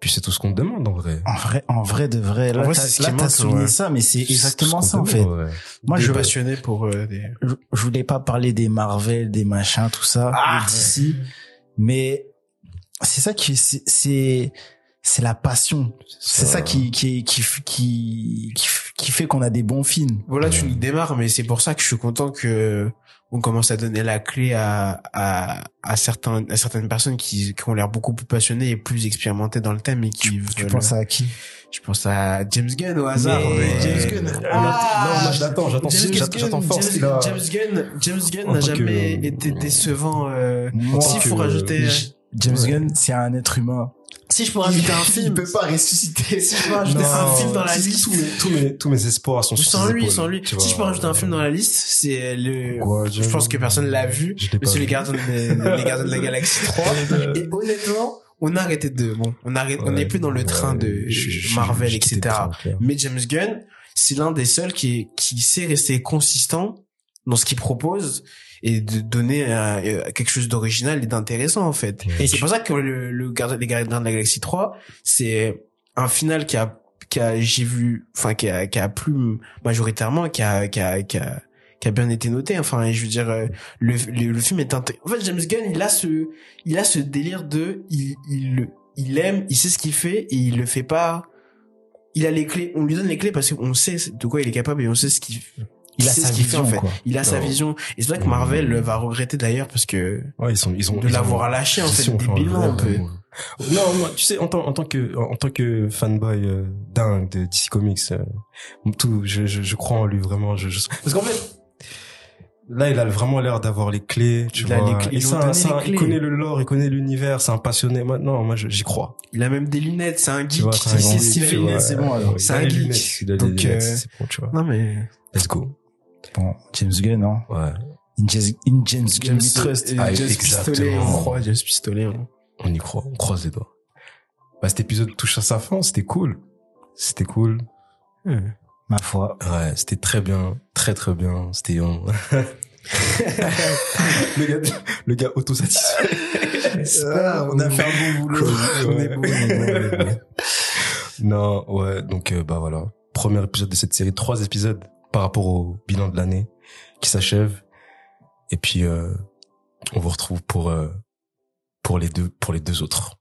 puis c'est tout ce qu'on te demande, en vrai. En vrai, en vrai de vrai, là, En vrai, t'as- c'est ce qui là, t'as souligné ouais. ça, mais c'est exactement ce ça, en fait. ouais. Moi, Des je, passionné pour euh, des... je, je voulais pas parler des Marvel, des machins, tout ça, Ah mais c'est ça qui, c'est, c'est, la passion. C'est ça qui, qui, qui, qui, qui, qui fait qu'on a des bons films. Voilà, tu nous démarres, mais c'est pour ça que je suis content que on commence à donner la clé à, à, à certains, à certaines personnes qui, qui ont l'air beaucoup plus passionnées et plus expérimentées dans le thème et qui Tu veulent- penses à qui? je pense à James Gunn au hasard. Mais- mais James. Gunn. On a- non, j'attends, j'attends, j'attends fort, James, James Gunn, James Gunn n'a que- jamais été décevant. Euh... Moi, S'il faut que- rajouter, euh, James Ouais. Gunn, c'est un être humain. si je peux rajouter un film, pas ressusciter. si je peux rajouter un film dans la liste, Tous mes, tous mes, tous mes espoirs sont sur sans ses lui, épaules, sans lui. Si vois. je peux rajouter un film dans la liste, c'est le. Guardian. Je pense que personne l'a vu. Je pas C'est les gardiens de, les gardiens de la galaxie 3. Et honnêtement, on a arrêté de, bon, on arrête, on n'est plus dans le train de Ouais, je- je- Marvel, je- je quittais etc. Mais James Gunn, c'est l'un des seuls qui, qui sait rester consistant dans ce qu'il propose et de donner euh, quelque chose d'original et d'intéressant en fait. Et c'est pour ça que le, le gardien, les gardiens de la galaxie 3, c'est un final qui a, qui a, j'ai vu, enfin, qui a, qui a plu majoritairement, qui a, qui a, qui a, qui a bien été noté. Enfin, je veux dire, euh, le, le, le film est inté- En fait, James Gunn, il a ce, il a ce délire de, il, il, il aime, il sait ce qu'il fait et il le fait pas. Il a les clés, on lui donne les clés parce qu'on sait de quoi il est capable et on sait ce qu'il, Il a sa ce qu'il fait, en vision, fait. quoi. Il a sa vision. Et c'est vrai que Marvel va regretter d'ailleurs parce que Ouais, ils sont, ils ont, de ils l'avoir ont- lâché en ils fait débilement un peu. Non, moi, tu sais, en tant, en tant que, en tant que fanboy euh, dingue de DC Comics, euh, tout, je, je, je crois en lui vraiment. Je, je... Parce qu'en fait, là, il a vraiment l'air d'avoir les clés, tu Il a vois. les clés, Et ça, ça, les il connaît le lore, il connaît l'univers, c'est un passionné. Maintenant, moi, j'y crois. Il a même des lunettes, c'est un geek c'est bon, alors. C'est a un geek. a Donc, lunettes, euh, c'est bon, tu vois. Non mais Let's go. Bon, James Gunn, hein. Ouais. In James, in James Gunn, we trust. Ah, James exactement. Pistolet, on croit James Pistolet. hein. On y croit, on croise les doigts. Bah, cet épisode touche à sa fin, c'était cool. C'était cool. Ma foi. Ouais, c'était très bien, très très bien. C'était on... le gars, le gars autosatisfait. Ah, on a fait un bon boulot. On est on est. Non, ouais, donc euh, bah voilà, premier épisode de cette série, trois épisodes par rapport au bilan de l'année qui s'achève. Et puis euh, on vous retrouve pour euh, pour les deux pour les deux autres.